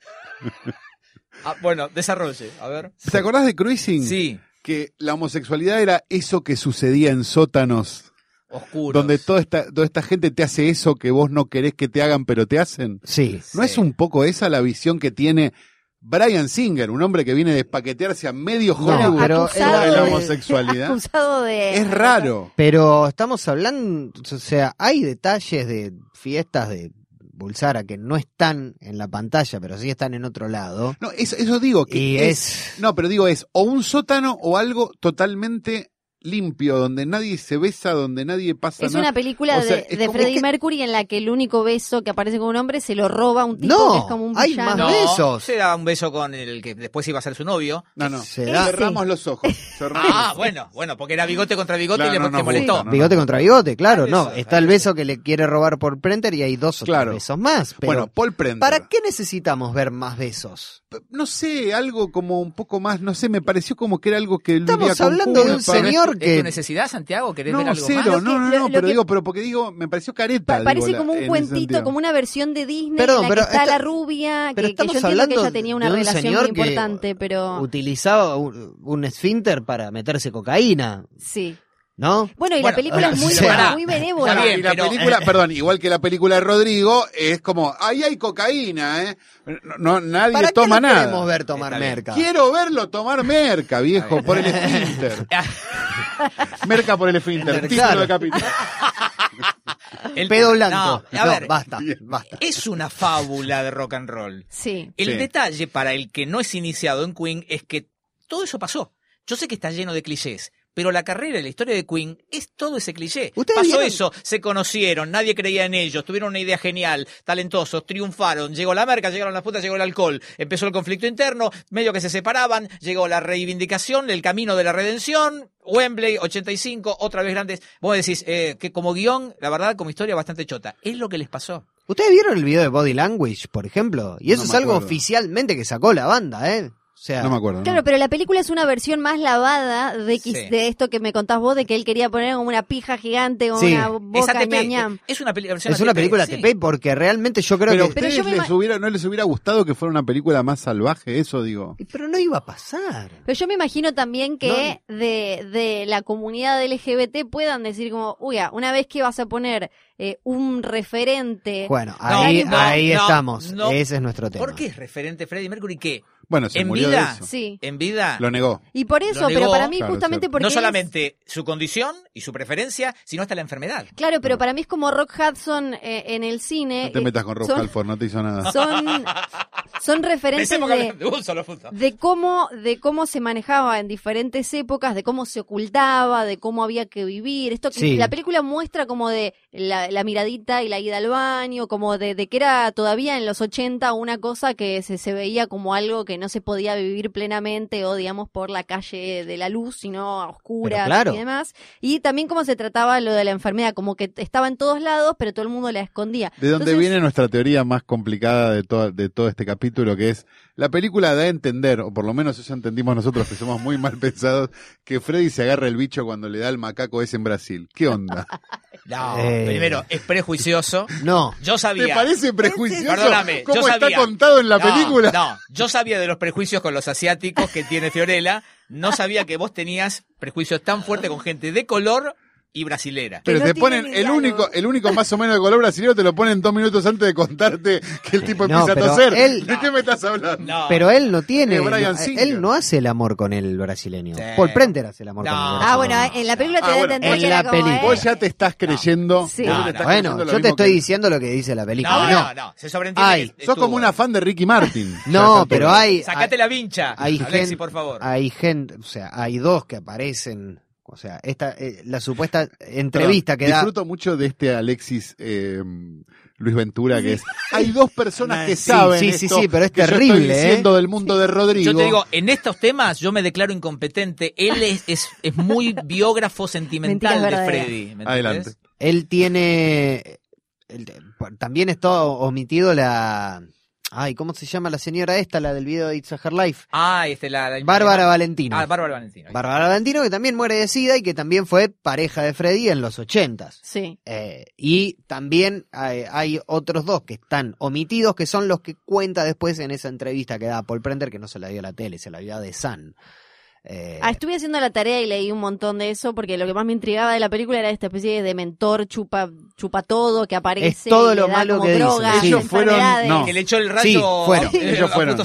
Ah, bueno, desarrolle, a ver. ¿Te acordás de Cruising? Sí, Que la homosexualidad era eso que sucedía en sótanos, oscuro. donde toda esta, toda esta gente te hace eso que vos no querés que te hagan, pero te hacen. Sí. ¿No es un poco esa la visión que tiene Brian Singer, un hombre que viene a despaquetearse a medio No, Hollywood pero acusado de la de- homosexualidad? acusado de... Es raro. Pero estamos hablando, o sea, hay detalles de fiestas de Bulsara que no están en la pantalla, pero sí están en otro lado. No, eso, eso digo que Y es, es... No, pero digo es o un sótano o algo totalmente limpio, donde nadie se besa, donde nadie pasa Es nada. una película O sea, de, es de Freddie que- Mercury en la que el único beso que aparece con un hombre se lo roba un tipo No, que es como un hay villano. más No, besos. se da un beso con el que después iba a ser su novio. No, no. Se da- Cerramos los ojos. cerramos Ah, bueno, bueno, porque era bigote contra bigote Claro, y le no, molestó. Bigote contra bigote, claro, no. Está el beso que le quiere robar por Prenter y hay dos Claro. besos más. Pero Bueno, Paul Prender. ¿para qué necesitamos ver más besos? No sé, algo como un poco más, no sé, me pareció como que era algo que Estamos hablando de un es señor ¿Es tu necesidad, Santiago? ¿Querés ver No, algo cero, más? Lo no, que- no, lo- no, lo pero que- digo, pero porque digo, me pareció careta. Pa- parece como un cuentito, como una versión de Disney Perdón, en la pero que está esta- la rubia, pero que, que yo estamos entiendo que hablando ella tenía una un relación señor muy que importante, pero Utilizaba un, un esfínter para meterse cocaína, sí. ¿No? Bueno, y Bueno, la película es o muy, sea, buena, muy benévola. Está bien, y la pero- película, perdón, igual que la película de Rodrigo, es como, ahí hay cocaína, ¿eh? No, no, nadie ¿Para qué toma lo nada. queremos ver tomar Está bien. merca? Quiero verlo tomar merca, viejo, por el esfínter. merca por el esfínter, Claro. título de capítulo. El- Pedo blanco. No, a No, ver, basta, es una fábula de rock and roll. Sí. El Sí. detalle para el que no es iniciado en Queen es que todo eso pasó. Yo sé que está lleno de clichés, pero la carrera y la historia de Queen es todo ese cliché. ¿Ustedes Pasó vieron? eso, se conocieron, nadie creía en ellos, tuvieron una idea genial, talentosos, triunfaron, llegó la merca, llegaron las putas, llegó el alcohol, empezó el conflicto interno, medio que se separaban, llegó la reivindicación, el camino de la redención, Wembley, 85, otra vez grandes. Vos decís eh, que como guion, la verdad, como historia bastante chota. Es lo que les pasó. ¿Ustedes vieron el video de Body Language, por ejemplo? Y eso No es algo acuerdo. oficialmente que sacó la banda, ¿eh? O sea, No me acuerdo. ¿no? Claro, pero la película es una versión más lavada de, X- Sí. de esto que me contás vos, de que él quería poner como una pija gigante con Sí. una Es boca ATP, ñam ñam. es una es una ATP, película sí. TP porque realmente yo creo pero a que... Pero ustedes yo les hubiera, no les hubiera gustado que fuera una película más salvaje, eso digo. Pero no iba a pasar. Pero yo me imagino también que de, de la comunidad LGBT puedan decir como, uy, ah, una vez que vas a poner eh, un referente... Bueno, ahí, no, ahí no, estamos. no. Ese es nuestro tema. ¿Por qué es referente Freddie Mercury? ¿Qué? Bueno, se En murió vida, de eso. Sí. En vida, Lo negó. Y por eso, pero para mí Claro, justamente porque... no es- solamente su condición y su preferencia, sino hasta la enfermedad. Claro, pero para mí es como Rock Hudson eh, en el cine. No te eh, metas con Rob son- Halford, no te hizo nada. Son, son que de, de un solo punto. de cómo de cómo se manejaba en diferentes épocas, de cómo se ocultaba, de cómo había que vivir. Esto que Sí. la película muestra como de la, la miradita y la ida al baño, como de, de que era todavía en los 80 una cosa que se, se veía como algo que no se podía vivir plenamente o digamos por la calle de la luz, sino a oscuras claro. y demás. Y también cómo se trataba lo de la enfermedad, como que estaba en todos lados, pero todo el mundo la escondía. De donde Entonces- viene nuestra teoría más complicada de, todo de todo este capítulo, que es la película da a entender, o por lo menos eso entendimos nosotros que somos muy mal pensados, que Freddy se agarra el bicho cuando le da el macaco ese en Brasil. ¿Qué onda? No, Eh. primero, es prejuicioso. No. Yo sabía. ¿Te parece prejuicioso Perdóname, yo cómo está contado en la No, película? No, yo sabía de los prejuicios con los asiáticos que tiene Fiorella. No sabía que vos tenías prejuicios tan fuertes con gente de color y brasilera. Pero no te ponen el diálogo. único, el único más o menos de color brasileño te lo ponen dos minutos antes de contarte que el tipo No, empieza a toser. él- ¿De qué me estás hablando? No. Pero él no tiene. Brian no- Singer. él no hace el amor con el brasileño. Sí. Paul Prender hace el amor No. con el Ah, brasileño. Ah, bueno, en la película te Ah, bueno, entender en la película. Vos ya te estás creyendo. Sí. vos No, te no. estás Bueno, creyendo yo te estoy que- diciendo lo que dice la película. No, No, no, no, se sobreentiende. Ay, que Sos como una fan de Ricky Martin. No, pero hay. Sacate la vincha, hay Alexi, gen- por favor. Hay gente, o sea, hay dos que aparecen. O sea, esta, eh, la supuesta entrevista que Perdón, da. Disfruto mucho de este Alexis eh, Luis Ventura, que es. Hay dos personas que Sí, saben. sí, sí, esto sí, pero es que yo terrible, estoy ¿eh? del mundo de Rodrigo. Yo te digo, en estos temas yo me declaro incompetente. Él es, es, es muy biógrafo sentimental de. Freddy. Adelante. Él tiene. él- también está omitido la. Ay, ¿cómo se llama la señora esta, la del video de It's a Her Life? Ah, este, la, la- Bárbara Valentino. Ah, Bárbara Valentino. Bárbara Valentino, que también muere de SIDA y que también fue pareja de Freddy en los ochentas. Sí. Eh, y también hay, hay otros dos que están omitidos, que son los que cuenta después en esa entrevista que da Paul Prender, que no se la dio a la tele, se la dio a The Sun. Eh, Ah, estuve haciendo la tarea y leí un montón de eso porque lo que más me intrigaba de la película era esta especie de mentor chupa chupa todo que aparece Es todo lo malo que dicen. Sí. Ellos fueron- no. Que le echó el rayo Sí, fueron. Ellos fueron.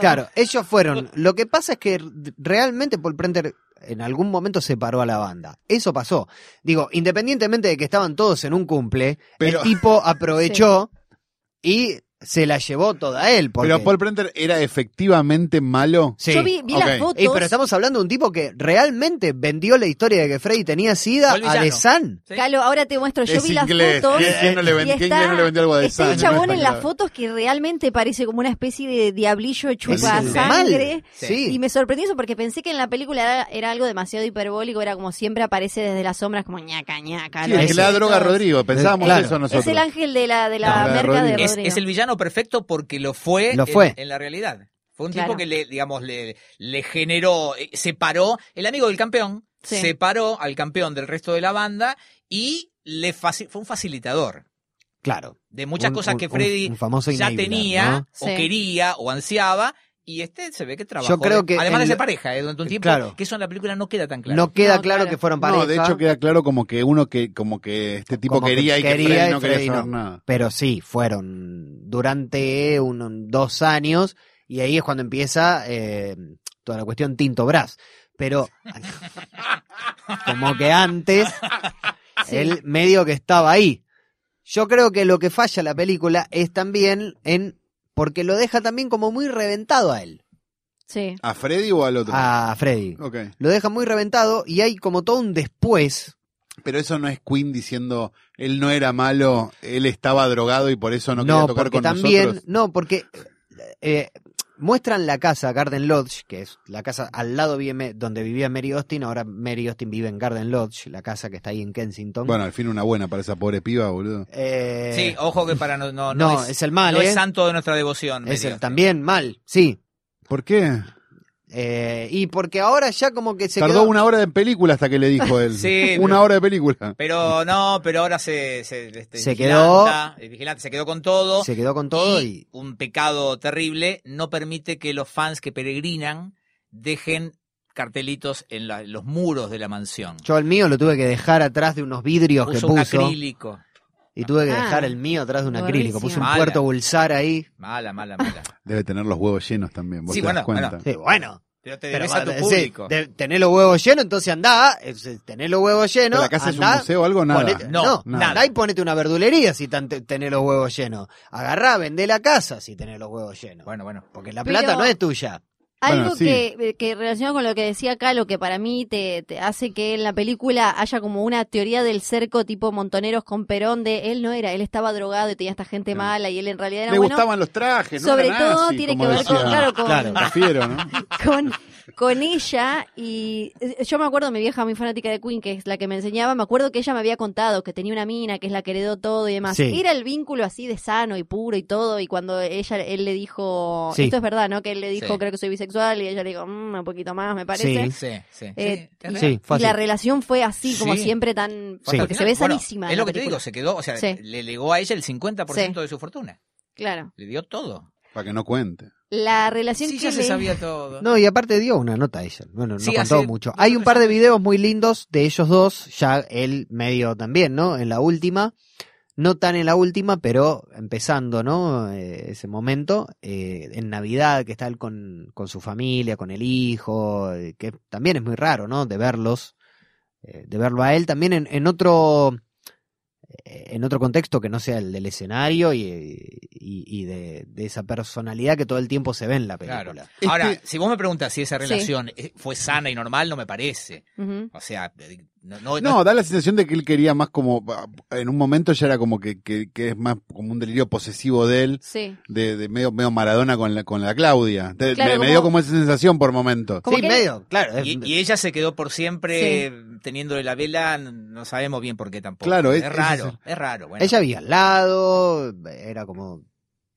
Claro, ellos fueron. Lo que pasa es que realmente Paul Prenter en algún momento separó a la banda. Eso pasó. Digo, independientemente de que estaban todos en un cumple, Pero- el tipo aprovechó y se la llevó toda él. Porque... Pero Paul Prenter era efectivamente malo. Sí. Yo vi, vi Ok. las fotos. Ey, pero estamos hablando de un tipo que realmente vendió la historia de que Freddy tenía sida a Sun. ¿Sí? Calo, ahora te muestro. Yo Es vi inglés. las fotos. ¿Quién- quién no le y ven- quién está- no le vendió algo de está el Sun? chabón No en las fotos que realmente parece como una especie de diablillo chupa Es sangre. Sí. Y me sorprendió eso porque pensé que en la película era, era algo demasiado hiperbólico, era como siempre aparece desde las sombras como ñaca, ñaca. Sí, que le da droga a. Rodrigo. Pensábamos Claro. eso nosotros. Es el ángel de la, de la No, la de merca de Rodrigo. Es, Rodrigo. es el villano perfecto porque lo fue, Lo en- fue. En, la realidad. Fue un Claro. tipo que le, digamos, le, le generó, eh, separó, el amigo del campeón, Sí. separó al campeón del resto de la banda y le faci- fue un facilitador Claro. de muchas Un- cosas que un- Freddy un famoso ya enabler, tenía, ¿no? o Sí. quería, o ansiaba, y este se ve que trabajó. Yo creo que Además de ser lo- pareja, eh, durante un tiempo, Claro. que eso en la película no queda tan claro. No queda No, claro claro. que fueron pareja. No, de hecho queda claro como que uno que como que este tipo Como que quería y que quería Freddy y no quería saber no. nada. Pero sí, fueron durante un- dos años y ahí es cuando empieza eh, toda la cuestión Tinto Brass. Pero como que antes Sí. él medio que estaba ahí. Yo creo que lo que falla la película es también en porque lo deja también como muy reventado a él, Sí. ¿A Freddy o al otro? a Freddy. Ok. Lo deja muy reventado y hay como todo un después. Pero eso no es Queen diciendo él no era malo, él estaba drogado y por eso no, quería tocar porque con también, nosotros. no, porque eh, muestran la casa Garden Lodge, que es la casa al lado donde vivía Mary Austin, ahora Mary Austin vive en Garden Lodge, la casa que está ahí en Kensington. Bueno, al fin una buena para esa pobre piba, boludo. Eh, Sí, ojo que para no, no, no, no es, el mal, no ¿eh? es santo de nuestra devoción. Es el también mal, sí. ¿Por qué? Eh, y porque ahora ya como que se Tardó quedó... una hora de película hasta que le dijo él. Sí, una pero- hora de película. Pero no, pero ahora se, se, este, Se vigilanta, el vigilante se quedó con todo. Se quedó con todo y, y... un pecado terrible no permite que los fans que peregrinan dejen cartelitos en la- los muros de la mansión. Yo el mío lo tuve que dejar atrás de unos vidrios que Puso un acrílico. Y tuve que Ah, dejar el mío atrás de un acrílico. Puse un Mala. puerto bulsar ahí. Mala, mala, mala. Debe tener los huevos llenos también, vos Sí, te das bueno, cuenta. bueno. Sí, bueno. Pero te Pero debes a tu va- sí, público. de- tenés los huevos llenos, entonces andá, eh, tenés los huevos llenos. ¿Pero la casa es un andá, museo o algo? Nada. ponete- No, no, nada. andá y ponete una verdulería si tan- te- tenés los huevos llenos. Agarrá, vendé la casa si tenés los huevos llenos. Bueno, bueno. Porque la Pero- plata no es tuya. Algo Bueno, sí. que, que relacionado con lo que decía acá, lo que para mí te, te hace que en la película haya como una teoría del cerco tipo Montoneros con Perón de él no era, él estaba drogado y tenía esta gente mala y él en realidad era Le bueno. gustaban los trajes, ¿no? Sobre Era todo nazi, tiene que ver con- claro, con- Claro. ¿no? con, con ella y eh, yo me acuerdo, mi vieja muy fanática de Queen, que es la que me enseñaba, me acuerdo que ella me había contado que tenía una mina, que es la que heredó todo y demás. Sí. Era el vínculo así de sano y puro y todo y cuando ella él le dijo, Sí. esto es verdad, ¿no? Que él le dijo, Sí. creo que soy bisexual y ella le dijo, "Mm, un poquito más, me parece. Sí. Sí, sí. Eh, Y la relación fue así, como Sí. siempre tan... Sí. Porque se ve Bueno, sanísima. Es lo que te digo, se quedó, o sea, Sí. le legó a ella el 50% Sí. de su fortuna. Claro. Le dio todo. Para que no cuente. La relación Sí, que ya se sabía todo. No, y aparte dio una nota a ella. Bueno, no Sí, contó hace mucho. Hay un par de videos muy lindos de ellos dos, ya él medio también, ¿no? En la última. No tan en la última, pero empezando, ¿no? Eh, ese momento, eh, en Navidad, que está él con, con su familia, con el hijo, eh, que también es muy raro, ¿no? De verlos, eh, de verlo a él también en, en otro en otro contexto que no sea el del escenario y, y- y de, de esa personalidad que todo el tiempo se ve en la Claro. película. Es Ahora, si vos me preguntas si esa Sí. relación eh, fue sana y normal, no me parece. O sea, eh, no, no, No, da la sensación de que él quería más como, en un momento ya era como que, que, que es más como un delirio posesivo de él, Sí. de, de medio, medio Maradona con la, con la Claudia. Claro, me, dio como esa sensación por momentos. Sí, que- medio, claro. Y, y ella se quedó por siempre teniéndole la vela, no sabemos bien por qué tampoco. Claro, es- raro, es es raro. Bueno. Ella vivía al lado, era como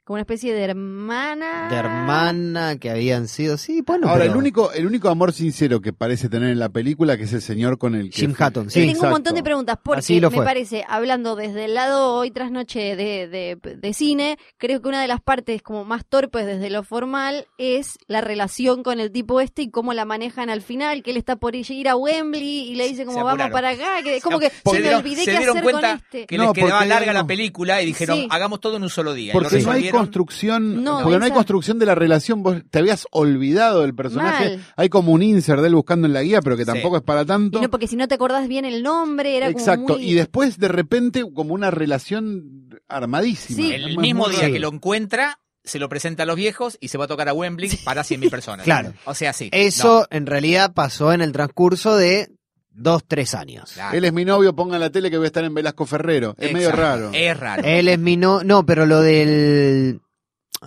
Como una especie de hermana. de hermana que habían sido, sí, bueno, Ahora, pero- el único, el único amor sincero que parece tener en la película, que es el señor con el que... Jim Hutton, sí. Tengo exacto. un montón de preguntas porque Así lo me parece, hablando desde el lado hoy tras noche de, de, de cine, creo que una de las partes como más torpes desde lo formal es la relación con el tipo este y cómo la manejan al final, que él está por ir a Wembley y le dice como vamos para acá, que como que se se me dieron- olvidé se qué dieron hacer cuenta con este. que No, les quedaba larga no. la película y dijeron, Sí. hagamos todo en un solo día. Y Porque no hay construcción, No, porque no hay construcción de la relación, vos te habías olvidado del personaje, Mal. hay como un insert de él buscando en la guía, pero que Sí. tampoco es para Y tanto. no, porque si no te acordás bien el nombre, era Exacto, como muy... y después de repente como una relación armadísima. Sí. El mismo día raro. que lo encuentra, se lo presenta a los viejos y se va a tocar a Wembley para 100.000 personas. Claro. O sea, sí. Eso en realidad pasó en el transcurso de dos, tres años. Claro. Él es mi novio, ponga en la tele que voy a estar en Velasco Ferrero. Es medio raro. Es raro. Él es mi no, no, pero lo del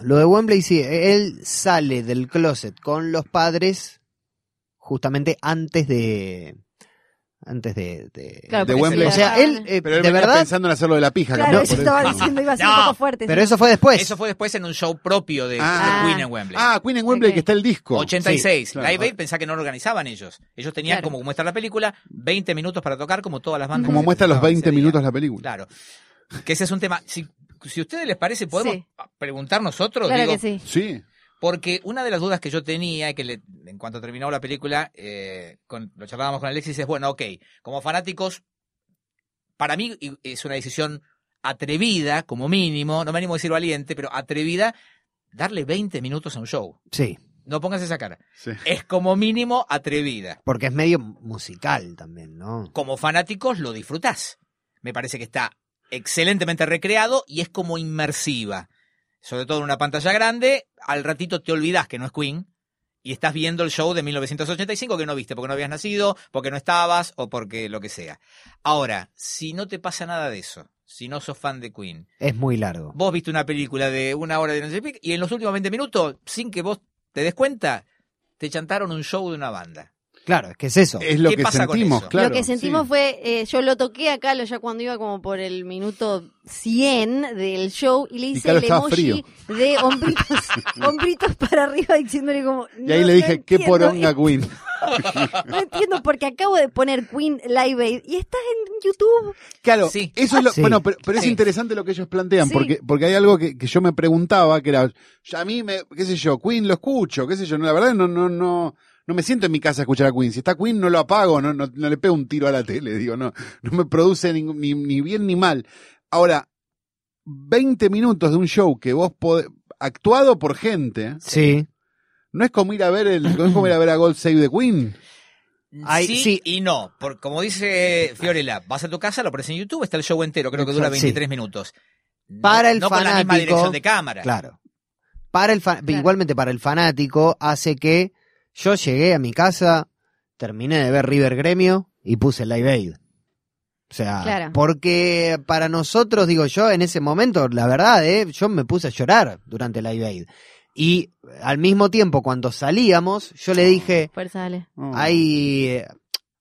lo de Wembley sí, él sale del closet con los padres justamente antes de antes de, de- Claro, de porque Wembley. o sea, él eh, Pero él de verdad, pensando en hacerlo de la pija. Claro, capaz, estaba eso. diciendo, iba a ser No. un poco fuerte. pero sí. eso fue después. Eso fue después en un show propio de, Ah. de Queen en Wembley. Ah, Queen en Wembley que está el disco. 86. Sí, claro. Live Aid pensá que no lo organizaban ellos. Ellos tenían, Claro. como muestra la película, 20 minutos para tocar como todas las bandas. Como muestra los presentaban 20 ese día. minutos la película. Claro. Que ese es un tema. Si, si a ustedes les parece, podemos Sí. preguntar nosotros. Claro digo, que sí. Sí. Porque una de las dudas que yo tenía, y que le- en cuanto terminó la película, eh, con- lo charlábamos con Alexis, es, bueno, ok, como fanáticos, para mí es una decisión atrevida, como mínimo, no me animo a decir valiente, pero atrevida, darle 20 minutos a un show. Sí, No pongas esa cara. sí. Es como mínimo atrevida. porque es medio musical también, ¿no? Como fanáticos lo disfrutás. Me parece que está excelentemente recreado y es como inmersiva. Sobre todo en una pantalla grande, al ratito te olvidás que no es Queen y estás viendo el show de 1985 que no viste porque no habías nacido, porque no estabas o porque lo que sea. Ahora, si no te pasa nada de eso, si no sos fan de Queen, Es muy largo. vos viste una película de una hora de qué, y en los últimos 20 minutos, sin que vos te des cuenta, te chantaron un show de una banda. Claro, es que es eso. Es lo ¿Qué que pasa con sentimos, eso? claro. lo que sentimos sí. fue, eh, yo lo toqué a Calo ya cuando iba como por el minuto 100 del show y le hice el emoji de hombritos, hombritos para arriba diciéndole como... Y ahí le dije, qué poronga Queen. No entiendo porque acabo de poner Queen Live Aid y estás en YouTube. Claro, Sí. eso es lo, Sí. bueno, pero, pero es Sí. interesante lo que ellos plantean, Sí. porque, porque hay algo que, que yo me preguntaba, que era, ya a mí me, qué sé yo, Queen lo escucho, qué sé yo, no, la verdad no, no, no, no me siento en mi casa a escuchar a Queen. Si está Queen no lo apago, no, no, no le pego un tiro a la tele, digo, no, no me produce ni, ni, ni bien ni mal. Ahora, 20 minutos de un show que vos podés, actuado por gente, Sí. no es como ir a ver el, no es como ir a ver a Gold Save the Queen. Ay, sí, sí. y no. Porque como dice Fiorella, vas a tu casa, lo pones en YouTube, está el show entero, creo que dura Exacto, 23 minutos. No- Para el no con la misma fanático, dirección de cámara. Claro. Para el fa- Claro. Igualmente para el fanático hace que yo llegué a mi casa, terminé de ver River Gremio y puse Live Aid. O sea, Claro. porque para nosotros, digo yo, en ese momento, la verdad, ¿eh? yo me puse a llorar durante Live Aid. Y al mismo tiempo, cuando salíamos, yo le dije, Fuerza, dale. Oh. hay,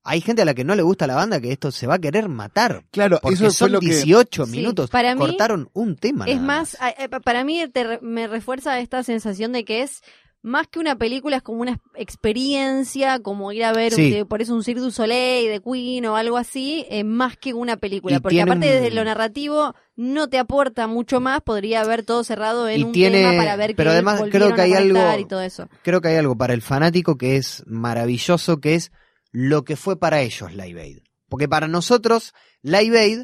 hay gente a la que no le gusta la banda que esto se va a querer matar. Claro, Porque eso son lo que, 18 Sí, minutos. para mí Cortaron un tema. Es más, a- eh, pa- para mí te re- me refuerza esta sensación de que es más que una película, es como una experiencia, como ir a ver, Sí. un- por eso un Cirque du Soleil de Queen o algo así, eh, más que una película. Y porque aparte un- desde lo narrativo no te aporta mucho más, podría haber todo cerrado en Y un tiene- tema para ver pero que además creo que hay algo- y todo eso. creo que hay algo para el fanático que es maravilloso, que es lo que fue para ellos Live Aid. Porque para nosotros, Live Aid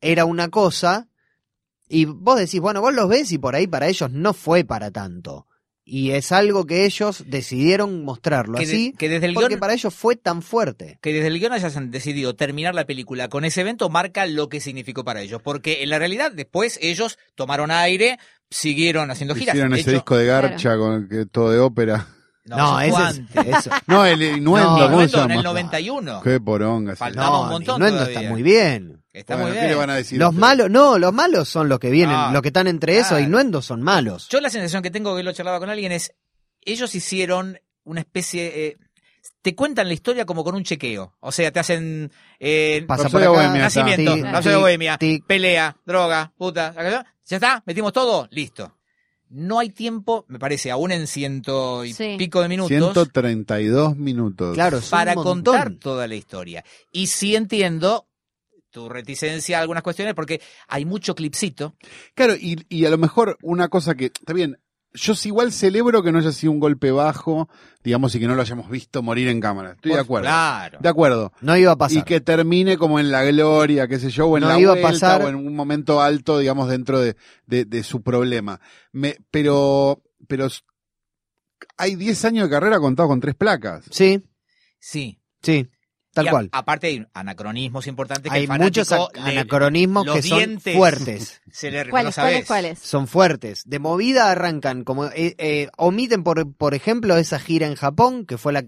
era una cosa, y vos decís, bueno, vos los ves y por ahí para ellos no fue para tanto. Y es algo que ellos decidieron mostrarlo Que, de- así, que desde el porque guion, para ellos fue tan fuerte. que desde el guion hayan decidido terminar la película con ese evento marca lo que significó para ellos. Porque en la realidad después ellos tomaron aire, siguieron haciendo giras. hicieron De ese hecho, disco de Garcha con que, todo de ópera. No, ese eso es- No, el Innuendo, No, ¿cómo Innuendo se en llama? el 91. Qué poronga. Faltaba un montón Innuendo todavía. está muy bien. Está Bueno, muy ¿qué bien. le van a decir? Los malos, no, los malos son los que vienen, Ah, los que están entre eso, claro. Innuendo son malos. Yo la sensación que tengo que lo charlaba con alguien es, ellos hicieron una especie, eh, te cuentan la historia como con un chequeo. O sea, te hacen eh, Pasa por acá, Bohemia, nacimiento, tic, Rhapsody de tic, bohemia, tic. pelea, droga, puta, ya está, metimos todo, listo. No hay tiempo, me parece, aún en ciento y Sí. pico de minutos, 132 minutos. Claro, para contar toda la historia. Y sí entiendo tu reticencia a algunas cuestiones porque hay mucho clipcito. Claro, y, y a lo mejor una cosa que, está bien, yo igual celebro que no haya sido un golpe bajo, digamos, y que no lo hayamos visto morir en cámara. Estoy de acuerdo. Claro. De acuerdo. No iba a pasar. Y que termine como en la gloria, qué sé yo, o en No la iba a vuelta, pasar. o en un momento alto, digamos, dentro de, de, de su problema. Me, pero, pero hay 10 años de carrera contados con tres placas. Sí, Sí. sí, tal Y a- cual. aparte hay anacronismos importantes que Hay el muchos le- anacronismos los que son fuertes. Se le ¿Cuáles, cuáles, cuáles? Son fuertes. De movida arrancan, como eh, eh, omiten, por, por ejemplo, esa gira en Japón, que fue la,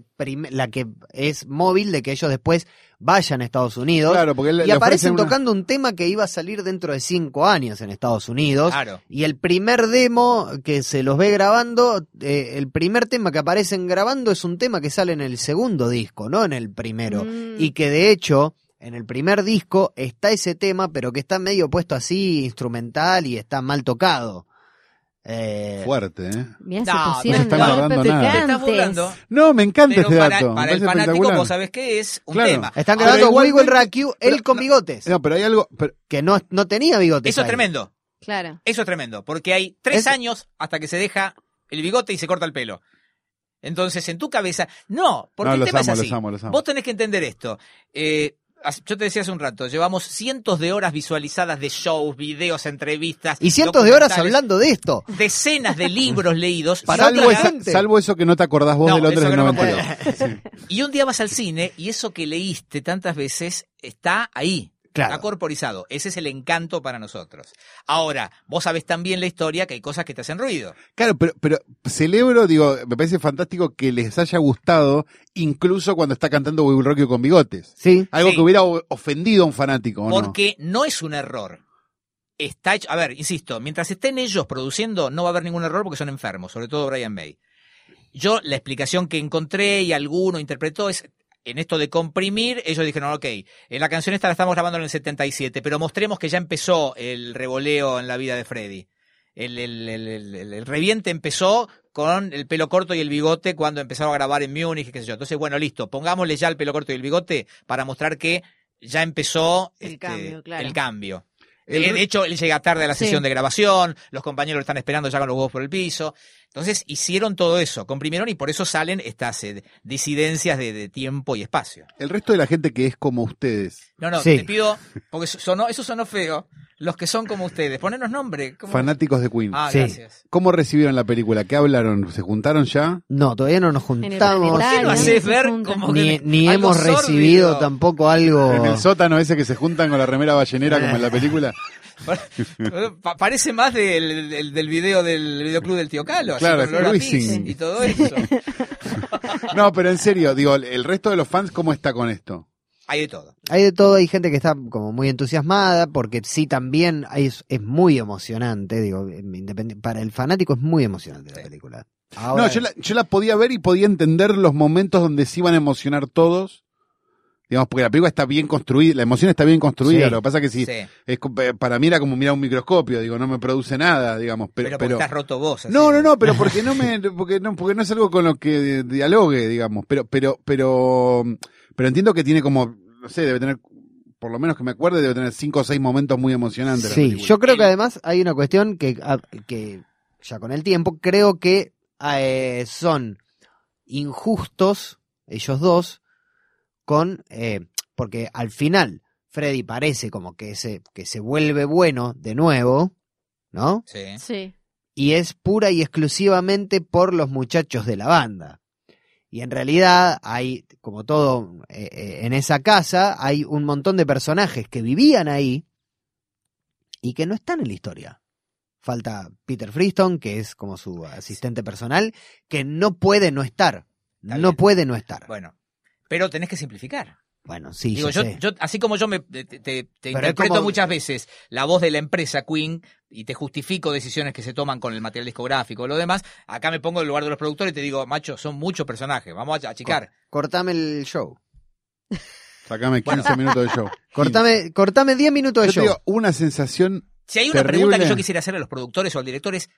la que es móvil de que ellos después vayan a Estados Unidos. Claro, porque él y le aparecen una- tocando un tema que iba a salir dentro de cinco años en Estados Unidos. Claro. Y el primer demo que se los ve grabando, eh, el primer tema que aparecen grabando es un tema que sale en el segundo disco, no en el primero. Mm. Y que de hecho, en el primer disco está ese tema, pero que está medio puesto así, instrumental y está mal tocado. Eh, Fuerte, ¿eh? Mirá, No, se no pusieron están los agarrando nada. Te estás picantes. burlando. No, me encanta Pero este para, dato. para el fanático, vos sabés qué es un Claro. tema. están grabando Wiggle You, él con bigotes, No, pero hay algo, pero- que no, no tenía bigotes. Eso es tremendo. Claro. Eso es tremendo. Porque hay tres Es- años hasta que se deja el bigote y se corta el pelo. Entonces, en tu cabeza, no, porque no, el los tema amo, es así. los amo, los amo. Vos tenés que entender esto. Eh, yo te decía hace un rato, llevamos cientos de horas visualizadas de shows, videos, entrevistas. Y cientos de horas hablando de esto. Decenas de libros leídos. Para salvo, esa- salvo eso que no te acordás vos No, de Londres eso del que no me 92. Sí. y un día vas al cine y eso que leíste tantas veces está ahí. Claro. Está corporizado. Ese es el encanto para nosotros. Ahora, vos sabés también la historia que hay cosas que te hacen ruido. Claro, pero, pero celebro, digo, me parece fantástico que les haya gustado, incluso cuando está cantando We Will Rock You con bigotes. Sí. Algo Sí. que hubiera ofendido a un fanático, ¿o no? Porque no es un error. Está hecho, a ver, insisto, mientras estén ellos produciendo, no va a haber ningún error porque son enfermos, sobre todo Brian May. Yo, la explicación que encontré y alguno interpretó es, en esto de comprimir, ellos dijeron, ok, en la canción esta la estamos grabando en el 77, pero mostremos que ya empezó el revoleo en la vida de Freddy. El, el- el- el- el- el reviente empezó con el pelo corto y el bigote cuando empezaron a grabar en Múnich, qué sé yo. Entonces, bueno, listo, pongámosle ya el pelo corto y el bigote para mostrar que ya empezó El este, cambio, claro. el cambio. El Eh, de hecho, él llega tarde a la Sí. sesión de grabación, los compañeros lo están esperando ya con los huevos por el piso. Entonces hicieron todo eso, comprimieron y por eso salen estas eh, disidencias de, de tiempo y espacio. El resto de la gente que es como ustedes, No, no, Sí. te pido, porque sonó, eso sonó feo, los que son como ustedes, ponernos nombre. ¿cómo? fanáticos de Queen. Ah, Sí. gracias. ¿Cómo recibieron la película? ¿Qué hablaron? ¿Se juntaron ya? No, todavía no nos En el juntamos. ¿Por qué no haces ver como que Ni, ni algo hemos recibido tampoco algo. En el sótano ese que se juntan con la remera ballenera como en la película. Pa- parece más del, del, del video del videoclub del tío Calo, así Claro, con olor a cruising. pis y todo eso. No, pero en serio, digo, el resto de los fans, ¿cómo está con esto? Hay de todo. Hay de todo, hay gente que está como muy entusiasmada, porque sí también hay- es, es muy emocionante, digo, para el fanático es muy emocionante la película. No, yo la, yo la podía ver y podía entender los momentos donde se iban a emocionar todos. Digamos, porque la película está bien construida, la emoción está bien construida. Sí. Lo que pasa que sí, Sí. es, eh, para mí era como mirar un microscopio, digo, no me produce nada, digamos. Pero, Pero, porque pero- estás roto vos. así. no, no, no, pero porque no me, porque no, porque no es algo con lo que dialogue, digamos. Pero, pero, pero, pero entiendo que tiene como, no sé, debe tener, por lo menos que me acuerde, debe tener cinco o seis momentos muy emocionantes. sí, yo creo que además hay una cuestión que, a- que ya con el tiempo, creo que eh, son injustos ellos dos con, eh, porque al final Freddy parece como que se, que se vuelve bueno de nuevo, ¿no? Sí. Sí. y es pura y exclusivamente por los muchachos de la banda. Y en realidad hay, como todo eh, eh, en esa casa, hay un montón de personajes que vivían ahí y que no están en la historia. Falta Peter Freeston, que es como su asistente personal, que no puede no estar. Está no bien. puede no estar. Bueno, pero tenés que simplificar. Bueno, sí, Digo, yo yo, sé. yo, así como yo me, te, interpreto como- muchas veces la voz de la empresa Queen y te justifico decisiones que se toman con el material discográfico y lo demás, acá me pongo en el lugar de los productores y te digo, macho, son muchos personajes, vamos a achicar. Cortame el show. Sacame 15 minutos de show. Cortame, cortame 10 minutos de Yo te show. digo, una sensación Si hay una Terrible. pregunta que yo quisiera hacerle a los productores o al director es,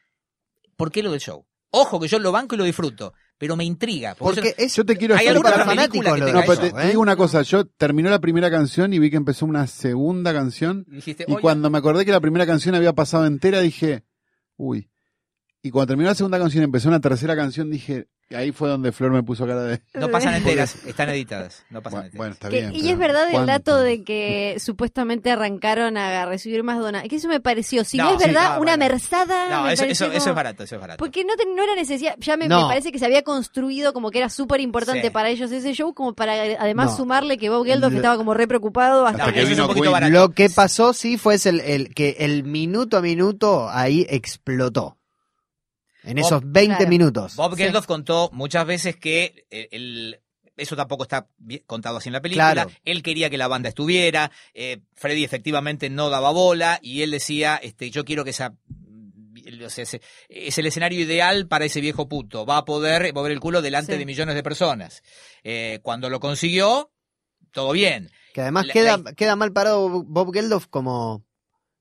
¿por qué lo del show? Ojo que yo lo banco y lo disfruto, pero me intriga. Porque Porque yo- es Yo te quiero ¿Hay para fanáticos No, pero eso? te, te digo una cosa, yo terminó la primera canción y vi que empezó una segunda canción dijiste, y "Oye, cuando me acordé que la primera canción había pasado entera dije, uy. Y cuando terminó la segunda canción y empezó una tercera canción, dije, ahí fue donde Flor me puso cara de... No pasan enteras, están editadas. No pasan Bueno, enteras. bueno, está Que- bien. y pero es verdad el ¿cuánto? dato de que supuestamente arrancaron a recibir más donaciones. Que eso me pareció, si no, No, es sí, verdad, no, una bueno. merzada. No, me eso, eso, es barato, eso es barato. Porque no, no era necesidad, ya me, No. me parece que se había construido como que era súper importante Sí. para ellos ese show, como para además No. sumarle que Bob Geldof Lo- estaba como re preocupado hasta Hasta que eso es vino un poquito Queen. barato. Lo que pasó sí fue el, el que el minuto a minuto ahí explotó. En Bob- esos 20 Claro. minutos. Bob Sí. Geldof contó muchas veces que eh, el- eso tampoco está contado así en la película. Claro. Él quería que la banda estuviera, eh, Freddy efectivamente no daba bola y él decía, este, yo quiero que esa o sea, ese- es el escenario ideal para ese viejo puto. Va a poder mover el culo delante Sí. de millones de personas. Eh, cuando lo consiguió, todo bien. Que además La- queda, la- queda mal parado Bob Geldof como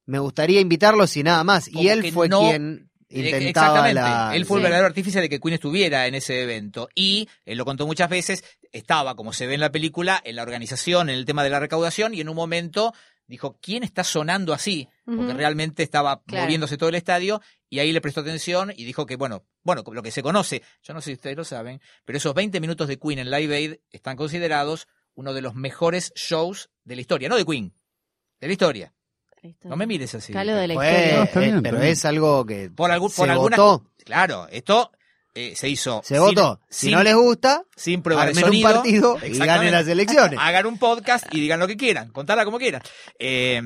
me gustaría invitarlos y nada más. Como Y él fue no- quien intentaba Exactamente. la... Él fue el verdadero artífice de que Queen estuviera en ese evento. Y, él lo contó muchas veces, estaba, como se ve en la película, en la organización, en el tema de la recaudación, y en un momento dijo, ¿quién está sonando así? Porque realmente estaba Claro. moviéndose todo el estadio, y ahí le prestó atención y dijo que, bueno, bueno, lo que se conoce, yo no sé si ustedes lo saben, pero esos 20 minutos de Queen en Live Aid están considerados uno de los mejores shows de la historia, no de Queen, de la historia. No me mires así. Calo de la historia. No, está bien, eh, pero bien. es algo que Por, algún, se por alguna votó. Claro, esto eh, se hizo. Se sin- votó. Si sin- no les gusta, sin prueba de armen un partido y ganen las elecciones. Hagan un podcast y digan lo que quieran, contala como quieran. Eh,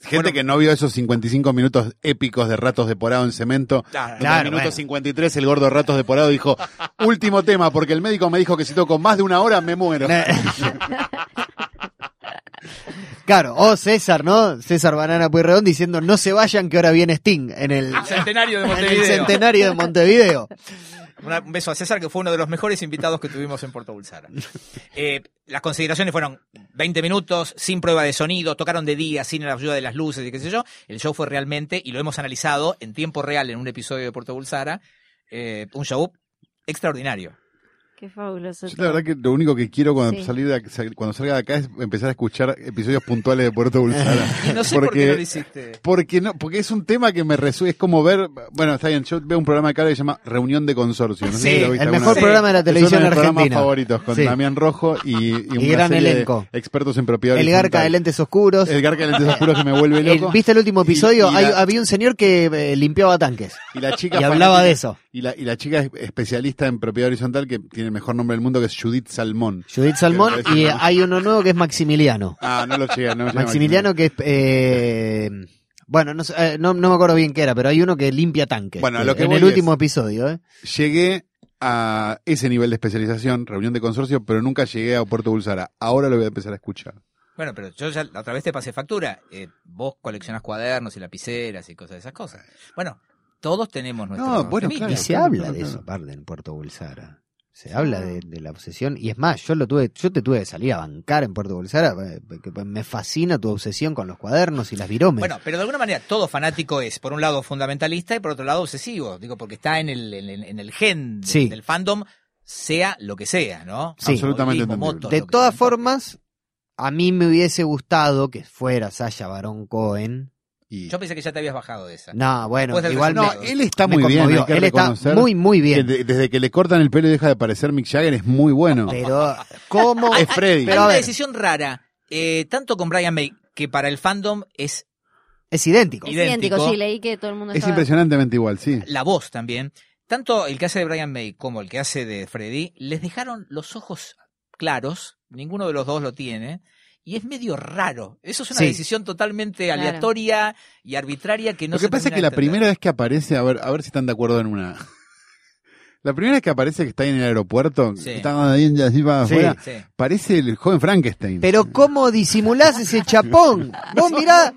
Gente bueno, que no vio esos 55 minutos épicos de ratos de porado en cemento. claro, En Claro, el minuto bueno. 53 el gordo Ratos de Porado dijo, último tema, porque el médico me dijo que si toco más de una hora me muero. claro, o César, ¿no? César Banana Pueyrredón diciendo no se vayan que ahora viene Sting en el, Ah, centenario de en el Montevideo. centenario de Montevideo. Una- un beso a César, que fue uno de los mejores invitados que tuvimos en Puerto Bulsara. Eh, las consideraciones fueron 20 minutos, sin prueba de sonido, tocaron de día, sin la ayuda de las luces y qué sé yo. El show fue realmente, y lo hemos analizado en tiempo real en un episodio de Puerto Bulsara, eh, un show extraordinario. Qué fabuloso. Yo la verdad que lo único que quiero cuando, Sí. salir de, cuando salga de acá es empezar a escuchar episodios puntuales de Puerto Bulsara. Y no sé por qué lo hiciste. Porque no, porque es un tema que me resuelve, es como ver, bueno, está bien, yo veo un programa de cara que se llama Reunión de Consorcio. No sé Sí, si lo viste el mejor vez. programa de la televisión mis programas argentina. favoritos, con Sí. Damián Rojo y, y, una gran serie de elenco. expertos en propiedad El garca de lentes oscuros. El garca de lentes oscuros que me vuelve El- loco. ¿Viste el último episodio? y Hay- la- había un señor que eh, limpiaba tanques Y la chica y hablaba de eso. Y la, y la chica es especialista en propiedad horizontal que tiene el mejor nombre del mundo que es Judith Salmón. Judith Salmón y hay uno nuevo que es Maximiliano. Ah, no lo llega, no lo llega Maximiliano que es... eh, bueno, no, sé, eh, no, no me acuerdo bien qué era, pero hay uno que limpia tanques. Bueno, lo que en el es- último episodio, ¿eh? Llegué a ese nivel de especialización, reunión de consorcio, pero nunca llegué a Puerto Bulsara. Ahora lo voy a empezar a escuchar. Bueno, pero yo ya la otra vez te pasé factura. Eh, vos coleccionás cuadernos y lapiceras y cosas de esas cosas. Bueno, todos tenemos nuestro No, bueno, claro. Y se claro, habla claro, de claro. eso, aparte, en Puerto Bulsara. Se habla de, de la obsesión. Y es más, yo lo tuve, yo te tuve que salir a bancar en Puerto Bulsara. eh, que Me fascina tu obsesión con los cuadernos y las viromes. Bueno, pero de alguna manera todo fanático es, por un lado, fundamentalista y por otro lado, obsesivo. Digo, porque está en el, en el, en el gen de- Sí. del fandom, sea lo que sea, ¿no? Sí. Absolutamente motos, de todas sea. formas, a mí me hubiese gustado que fuera Sasha Baron Cohen. Y... Yo pensé que ya te habías bajado de esa. No, bueno, igual No, él está muy bien, conmovió. hay que Él está muy, muy bien. de- desde que le cortan el pelo y deja de parecer Mick Jagger es muy bueno. Pero, ¿cómo? es Freddy. pero Hay una decisión rara, eh, tanto con Brian May, que para el fandom es Es idéntico. Es idéntico. idéntico, sí, leí que todo el mundo es estaba... impresionantemente igual, sí. la voz también. Tanto el que hace de Brian May como el que hace de Freddy les dejaron los ojos claros, ninguno de los dos lo tiene, y es medio raro. Eso es una Sí. decisión totalmente Claro. aleatoria y arbitraria que no Lo que se pasa es que la primera vez que aparece, a ver, a ver si están de acuerdo en una. La primera vez que aparece que está ahí en el aeropuerto, Sí. está ahí en- así para Sí. afuera, Sí. parece el joven Frankenstein. Pero ¿cómo disimulás ese chapón? Vos mirá,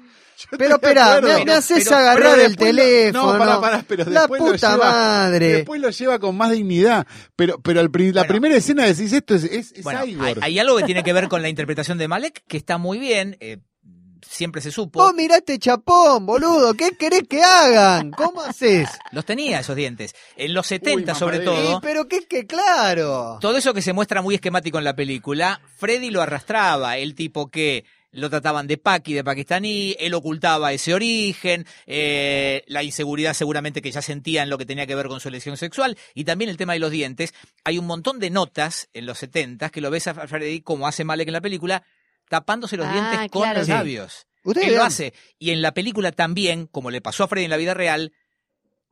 pero espera, me, me haces pero- agarrar pero el lo- teléfono. no, pero la después lo puta lleva- madre. Después lo lleva con más dignidad. Pero, pero la Bueno. primera escena decís esto es, es, es Bueno, Igor. hay, hay algo que tiene que ver con la interpretación de Malek, que está muy bien, eh, siempre se supo. Vos mirá este chapón, boludo. ¿Qué querés que hagan? ¿Cómo haces? Los tenía esos dientes. En los 70 Uy, sobre todo. Sí, pero qué que claro. Todo eso que se muestra muy esquemático en la película, Freddy lo arrastraba, el tipo que lo trataban de paqui, de pakistaní, él ocultaba ese origen, eh, la inseguridad seguramente que ya sentía en lo que tenía que ver con su elección sexual, y también el tema de los dientes. Hay un montón de notas en los 70 que lo ves a Freddy como hace Malek en la película, tapándose los Ah, dientes con claro. los Sí. labios. Ustedes Él lo hace. Y en la película también, como le pasó a Freddy en la vida real,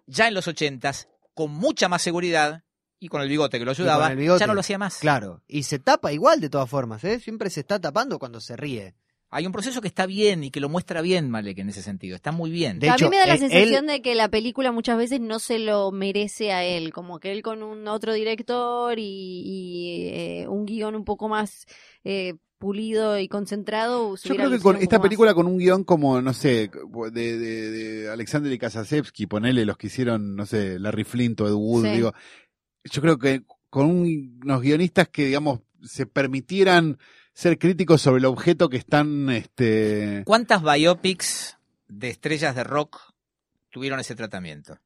ya en los ochentas, con mucha más seguridad y con el bigote que lo ayudaba, el bigote. ya no lo hacía más. Claro, y se tapa igual de todas formas, ¿eh? Siempre se está tapando cuando se ríe. Hay un proceso que está bien y que lo muestra bien Malek en ese sentido. Está muy bien. De a mí me da la él- sensación de que la película muchas veces no se lo merece a él, como que él con un otro director y, y, eh, un guion un poco más eh, pulido y concentrado. Yo creo que con esta más. película con un guion como, no sé, de, de, de Alexander y Kasasevsky, ponele los que hicieron, no sé, Larry Flint o Ed Wood, Sí. digo, yo creo que con un- unos guionistas que, digamos, se permitieran ser críticos sobre el objeto que están, este... ¿Cuántas biopics de estrellas de rock tuvieron ese tratamiento?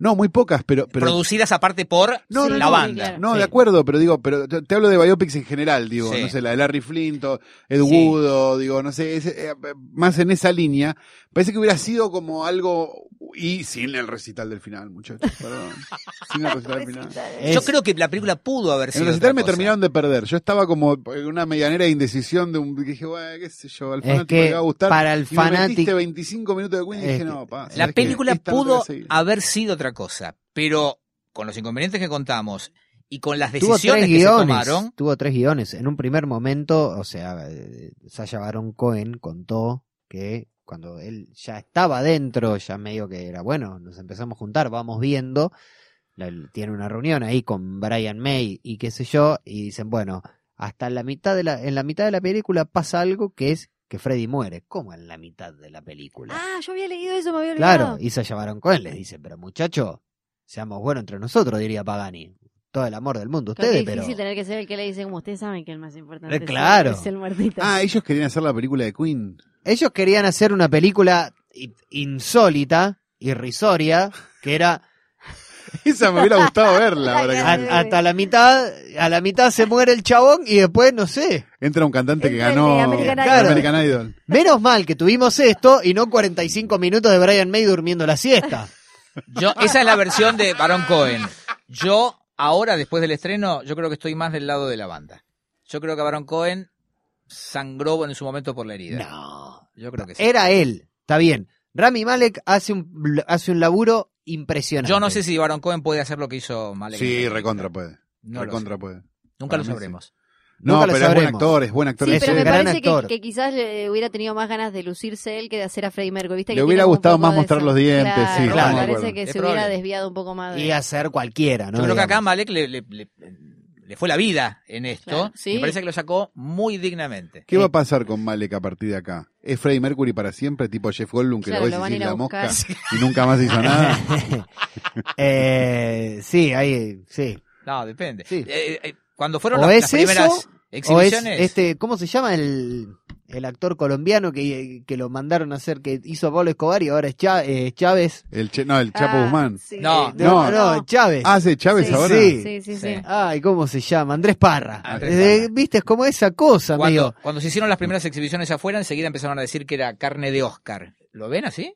No, muy pocas, pero... pero Producidas aparte por No, la no, banda. claro. No, Sí. de acuerdo, pero digo, pero te, te hablo de biopics en general, digo, Sí. no sé, la de Larry Flint o Ed Sí. Wood o, digo, no sé, eh, más en esa línea, parece que hubiera sido como algo, y sin el recital del final, muchachos, perdón, sin el recital del final. Es- Yo creo que la película pudo haber En sido. el recital otra me cosa. terminaron de perder, yo estaba como en una medianera de indecisión de un, que dije, bueno, qué sé yo, al Es fanático que le va a gustar. para el fanático 25 minutos de Queen y dije, que- no, pa, La película no pudo haber sido otra cosa, pero con los inconvenientes que contamos y con las tuvo decisiones tres que se tomaron, tuvo tres guiones. En un primer momento, o sea, eh, Sasha Baron Cohen contó que cuando él ya estaba dentro, ya medio que era, bueno, nos empezamos a juntar, vamos viendo, tiene una reunión ahí con Brian May y qué sé yo, y dicen, bueno, hasta la mitad de la, en la mitad de la película pasa algo que es que Freddy muere. ¿Cómo en la mitad de la película? Ah, yo había leído eso, me había olvidado. Claro, y Sasha Baron Cohen les dice, pero muchacho, seamos buenos entre nosotros, diría Pagani. Todo el amor del mundo, ustedes, qué pero... difícil tener que ser el que le dice, como ustedes saben que el más importante Eh, es el- claro. es el muertito. Ah, ellos querían hacer la película de Queen. Ellos querían hacer una película i- insólita, irrisoria, que era Esa me hubiera gustado verla. ahora que- a- hasta la mitad, a la mitad se muere el chabón y después no sé. Entra un cantante que Entra el ganó American Idol. American Idol. Menos mal que tuvimos esto y no 45 minutos de Brian May durmiendo la siesta. yo, esa es la versión de Baron Cohen. Yo, ahora, después del estreno, yo creo que estoy más del lado de la banda. Yo creo que Baron Cohen sangró en su momento por la herida. No. Yo creo que sí. Era él, está bien. Rami Malek hace un, hace un laburo impresionante. Yo no sé si Baron Cohen puede hacer lo que hizo Malek. Sí, recontra puede. No recontra puede. Nunca Para lo sabremos. No, Nunca lo pero es buen actor, es buen actor. Sí, es pero un me gran parece que, actor. que quizás le hubiera tenido más ganas de lucirse él que de hacer a Freddie Mercury. ¿Viste? Le que hubiera gustado más mostrar los dientes, Claro, sí, me estamos de parece que Es se hubiera desviado un poco más de... Y hacer cualquiera, ¿no? Yo creo que acá Digamos. Malek le, le- le- le fue la vida en esto. Claro, sí. Me parece que lo sacó muy dignamente. ¿Qué va a pasar con Malek a partir de acá? ¿Es Freddie Mercury para siempre, tipo Jeff Goldblum, que Claro, lo ves a la mosca y nunca más hizo nada? Eh, sí, ahí, sí. No, depende. Sí. Eh, eh, cuando fueron O las, es las primeras eso, O es exhibiciones, este, ¿cómo se llama el, el actor colombiano que, que lo mandaron a hacer, que hizo a Pablo Escobar y ahora es Chá- eh, Chávez? El che- no, el Chapo Ah, Guzmán. sí. No, No, no. no, Chávez. Ah, ¿hace Chávez Sí, ahora? sí. Sí, sí, sí. Sí. Ay, ¿cómo se llama? Andrés Parra. Andrés Eh, Parra. ¿Viste? Es como esa cosa, cuando, amigo. cuando se hicieron las primeras exhibiciones afuera, enseguida empezaron a decir que era carne de Oscar. ¿Lo ven así?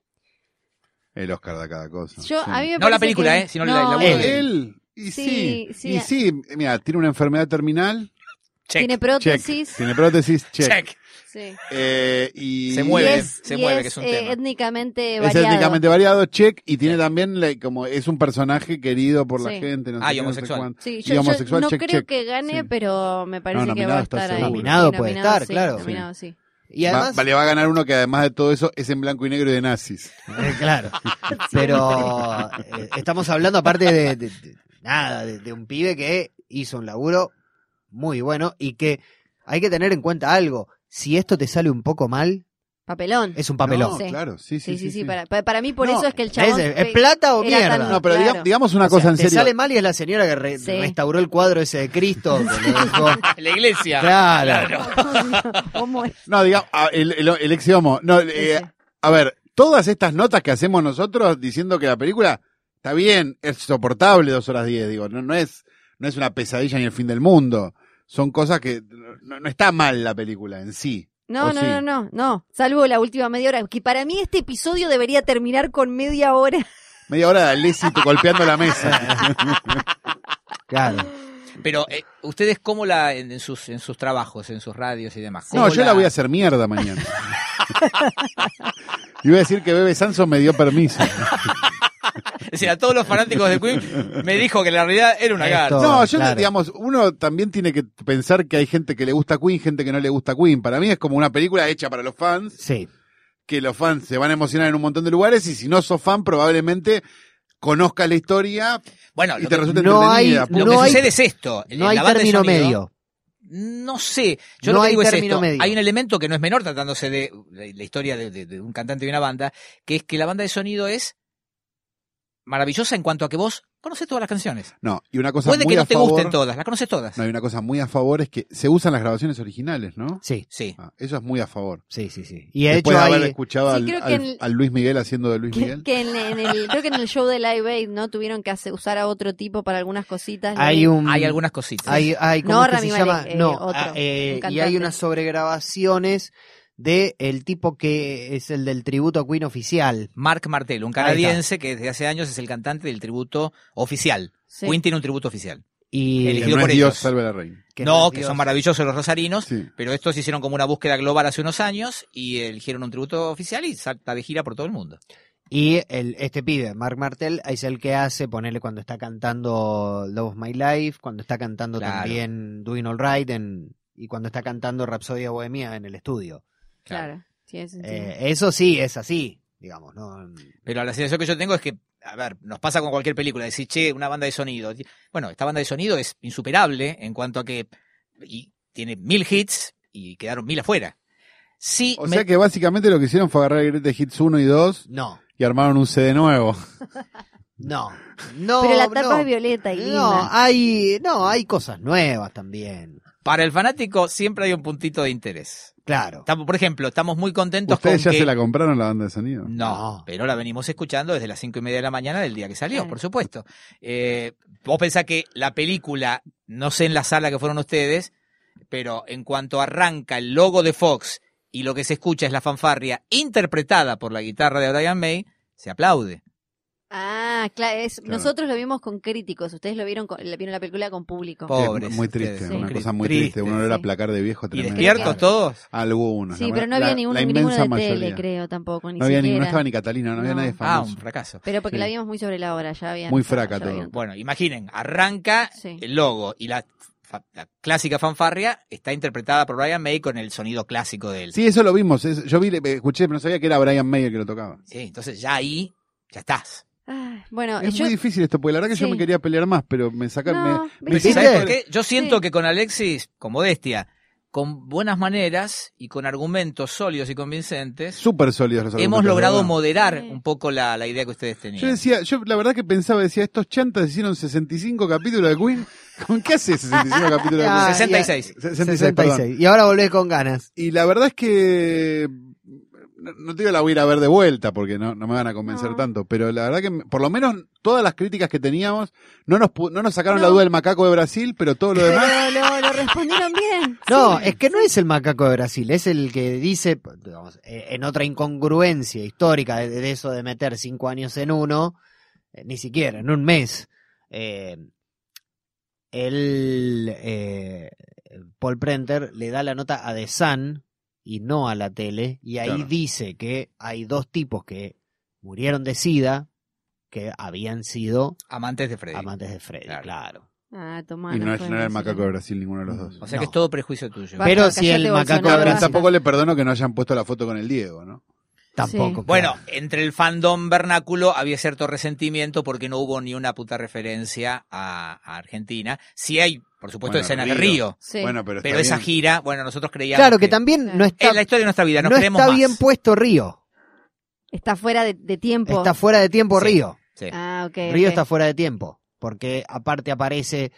El Oscar de cada cosa. Yo, sí. a mí me No la película, que- ¿eh? Sino la- la- la- él, y sí, Sí, sí. y sí, mira, tiene una enfermedad terminal, Check. Tiene check. prótesis. Tiene prótesis, check. Check. Sí. Eh, y Se mueve, y es, se y mueve, es, que es un eh, tema. étnicamente Es variado. étnicamente variado, check, y tiene también la- como es un personaje querido por la Sí. gente. No sé Ah, qué, y no sé homosexual. cuánto. Sí, Y yo, yo homosexual, no check, creo check. que gane, Sí. pero me parece No, que va nominado a estar ahí. Nominado puede estar, sí, claro. nominado, sí. Y Va- además, vale, va a ganar uno que además de todo eso es en blanco y negro y de nazis. Eh, claro. Pero eh, estamos hablando aparte de, de- de- nada, de, de un pibe que hizo un laburo muy bueno y que hay que tener en cuenta algo. Si esto te sale un poco mal, Papelón. es un papelón. No, Sí. claro, sí, sí, Sí, sí, sí. Para, para, para mí por No, eso es que el ¿Es, chabón... es plata o mierda? tan- No, pero Claro. digamos, digamos una O sea, cosa en te serio. sale mal y es la señora que re- Sí. restauró el cuadro ese de Cristo. que lo dejó- La iglesia. Claro. ¿Cómo es? No, digamos, ah, el, el, el. No, eh, a ver, todas estas notas que hacemos nosotros diciendo que la película está bien, es soportable dos horas diez, digo, no, no es, no es una pesadilla ni el fin del mundo. Son cosas que no, no está mal la película en sí. No, ¿O no, sí? no, no, no. Salvo la última media hora. Que para mí este episodio debería terminar con media hora. Media hora de Alessi golpeando la mesa. Claro. Pero eh, ustedes cómo la en, en sus en sus trabajos, en sus radios y demás. No, ¿cómo yo la voy a hacer mierda mañana. Y voy a decir que Bebe Sanso me dio permiso. Es decir, a todos los fanáticos de Queen me dijo que la realidad era una garza. No, yo claro. digamos, uno también tiene que pensar que hay gente que le gusta Queen, gente que no le gusta Queen. Para mí es como una película hecha para los fans, Sí. que los fans se van a emocionar en un montón de lugares y si no sos fan probablemente conozcas la historia Bueno, y lo te que, no hay- entretenida. lo no que hay- sucede es esto. No hay la banda de término sonido- medio. No sé. Yo No lo que hay digo es esto. medio. Hay un elemento que no es menor tratándose de la, la historia de, de- de un cantante y una banda, que es que la banda de sonido es maravillosa en cuanto a que vos conoces todas las canciones. No, y una cosa Puede muy que a no te favor, gusten todas, las conoces todas. No, hay una cosa muy a favor es que se usan las grabaciones originales, ¿no? Sí, Sí. Ah, eso es muy a favor. sí, sí, sí. Y de Después hecho de haber hay... escuchado Sí, al, Luis Miguel haciendo de Luis Que, Miguel. que en, en el, creo que en el show de Live Aid, ¿no? Tuvieron que hacer, usar a otro tipo para algunas cositas. Hay un... Hay algunas cositas. Hay, hay, ¿cómo No es que Rami se llama? Eh, no, otro, ah, eh, y hay unas sobregrabaciones de el tipo que es el del tributo a Queen oficial. Mark Martel, un canadiense que desde hace años es el cantante del tributo oficial. Sí. Queen tiene un tributo oficial. Y Que elegido no por Dios ellos. salve a la reina. que no, que Dios. son maravillosos los rosarinos, Sí. pero estos hicieron como una búsqueda global hace unos años y eligieron un tributo oficial y salta de gira por todo el mundo. Y el, este pibe, Mark Martel, es el que hace, ponerle cuando está cantando Love of My Life, cuando está cantando Claro. también Doing All Right en, y cuando está cantando Rapsodia Bohemia en el estudio. Claro. tiene sentido. Eh, eso sí, es así, digamos, ¿no? Pero la sensación que yo tengo es que, a ver, nos pasa con cualquier película, decir, che, una banda de sonido. Bueno, esta banda de sonido es insuperable en cuanto a que y tiene mil hits y quedaron mil afuera. Sí, O me- sea que básicamente lo que hicieron fue agarrar el Greatest Hits 1 y 2 No, y armaron un CD nuevo. no, no. Pero la tapa no. es violeta y No, linda. hay, no, hay cosas nuevas también. Para el fanático siempre hay un puntito de interés. Claro. Estamos, por ejemplo, estamos muy contentos ¿Ustedes con ya que... se la compraron la banda de sonido? No, No. pero la venimos escuchando desde las cinco y media de la mañana del día que salió, Claro. por supuesto. Eh, vos pensás que la película, no sé en la sala que fueron ustedes, pero en cuanto arranca el logo de Fox y lo que se escucha es la fanfarria interpretada por la guitarra de Brian May, se aplaude. Ah, claro, es- Claro. nosotros lo vimos con críticos, ustedes lo vieron, con, la- vieron la película con público. Po- Pobres muy triste, una sí. cosa muy Triste, triste. Uno era sí. placar de viejo ¿Y tremendo. despiertos todos? Algunos. Sí, la- pero no la- había ninguno, la ninguno inmensa de tele, mayoría. creo, tampoco, ni No había ni, no estaba ni Catalina, no había nadie Ah, famoso. un fracaso. Pero porque Sí. la vimos muy sobre la hora, ya habían. Muy fraca todo. habían- Bueno, imaginen, arranca Sí. el logo y la, fa- la clásica fanfarria está interpretada por Brian May con el sonido clásico de él. Sí, eso lo vimos. yo vi, le- escuché, pero no sabía que era Brian May el que lo tocaba. Sí, entonces ya ahí, ya estás. Ah, bueno, Es yo. muy difícil esto, porque la verdad que yo me quería pelear más, pero me sacaron. No, me- me ¿viste? hiciste- ¿Sabes por qué? Yo siento Sí. que con Alexis, con modestia, con buenas maneras y con argumentos sólidos y convincentes, Súper sólidos los hemos logrado moderar Sí. un poco la, la idea que ustedes tenían. Yo decía, yo la verdad que pensaba, decía, estos chantas hicieron 65 capítulos de Queen. ¿Con qué hace 65 capítulos de Ah, Queen? 66. 66, perdón. 66. Y ahora volvés con ganas. Y la verdad es que no, no te digo la voy a ir a ver de vuelta porque no, no me van a convencer No. tanto, pero la verdad que por lo menos todas las críticas que teníamos no nos pu- no nos sacaron la duda del macaco de Brasil, pero todo lo demás Pero lo, lo respondieron bien. No, Sí. es que no es el macaco de Brasil, es el que dice, digamos, eh, en otra incongruencia histórica de, de eso de meter cinco años en uno, eh, ni siquiera, en un mes. eh, él, eh, Paul Prenter le da la nota a The Sun y no a la tele, y ahí Claro. dice que hay dos tipos que murieron de SIDA que habían sido Amantes de Freddy. amantes de Freddy, Claro. claro. Ah, tomá, y no, es- fue no era el macaco de Brasil ninguno de los dos. O sea No. que es todo prejuicio tuyo. Pero si el macaco de Brasil- tampoco le perdono que no hayan puesto la foto con el Diego, ¿no? Tampoco. Sí. Bueno, entre el fandom vernáculo había cierto resentimiento porque no hubo ni una puta referencia a, a Argentina. Sí hay, por supuesto, Bueno, escenas de Río. Sí. Bueno, pero, Pero esa bien. gira, bueno, nosotros creíamos Claro que también no está, es la historia de nuestra vida, nos no creemos está más. bien puesto Río. Está fuera de, de tiempo. Está fuera de tiempo Sí. Río. Sí. Ah, ok. Río está fuera de tiempo. Porque aparte aparece.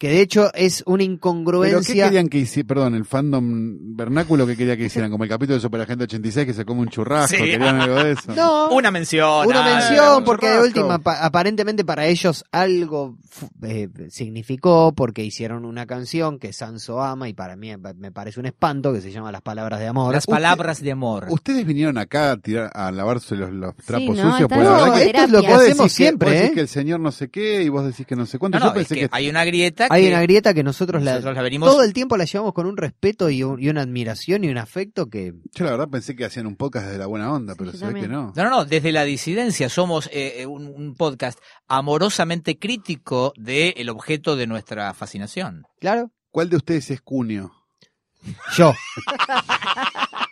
Que de hecho es una ¿Pero qué incongruencia. querían que hicieran? Perdón, el fandom vernáculo, ¿qué quería que hicieran? Como el capítulo de Superagente 86 que se come un churrasco, Sí. ¿querían algo de eso? No, Una mención. una mención, porque de última, pa- aparentemente para ellos algo eh, significó, porque hicieron una canción que Sanso ama y para mí me parece un espanto, que se llama Las Palabras de Amor. Las palabras de amor. Ustedes vinieron acá a tirar a lavarse los, los trapos no, sucios, está pues la No, verdad que esto es lo que hacemos que- siempre, vos decís ¿eh? que el señor no sé qué y vos decís que no sé cuánto. No, Yo no, pensé es que que, hay una grieta Hay que una grieta que nosotros, la- nosotros la venimos... todo el tiempo la llevamos con un respeto y, un- y una admiración y un afecto que yo la verdad pensé que hacían un podcast desde la buena onda, pero se ve que no. No, no, no, desde la disidencia somos eh, un, un podcast amorosamente crítico del objeto de nuestra fascinación. Claro. ¿Cuál de ustedes es Cunio? Yo.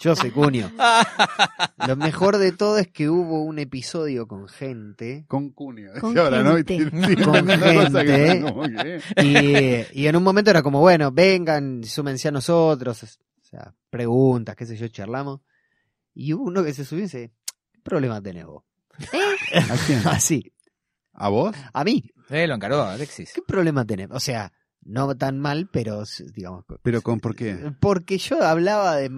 Yo soy Cunio. Lo mejor de todo es que hubo un episodio con gente Con Cunio. Con ¿no? Con gente. y, y en un momento era como, bueno, vengan, súmense a nosotros. O sea, preguntas, qué sé yo, charlamos. Y hubo uno que se subió y dice, ¿qué problema tenés vos? ¿Eh? ¿A quién? Así, ¿A vos? a mí, Eh, lo encargó Alexis. ¿qué problema tenés? O sea, no tan mal, pero digamos, ¿Pero con por qué? Porque yo hablaba de...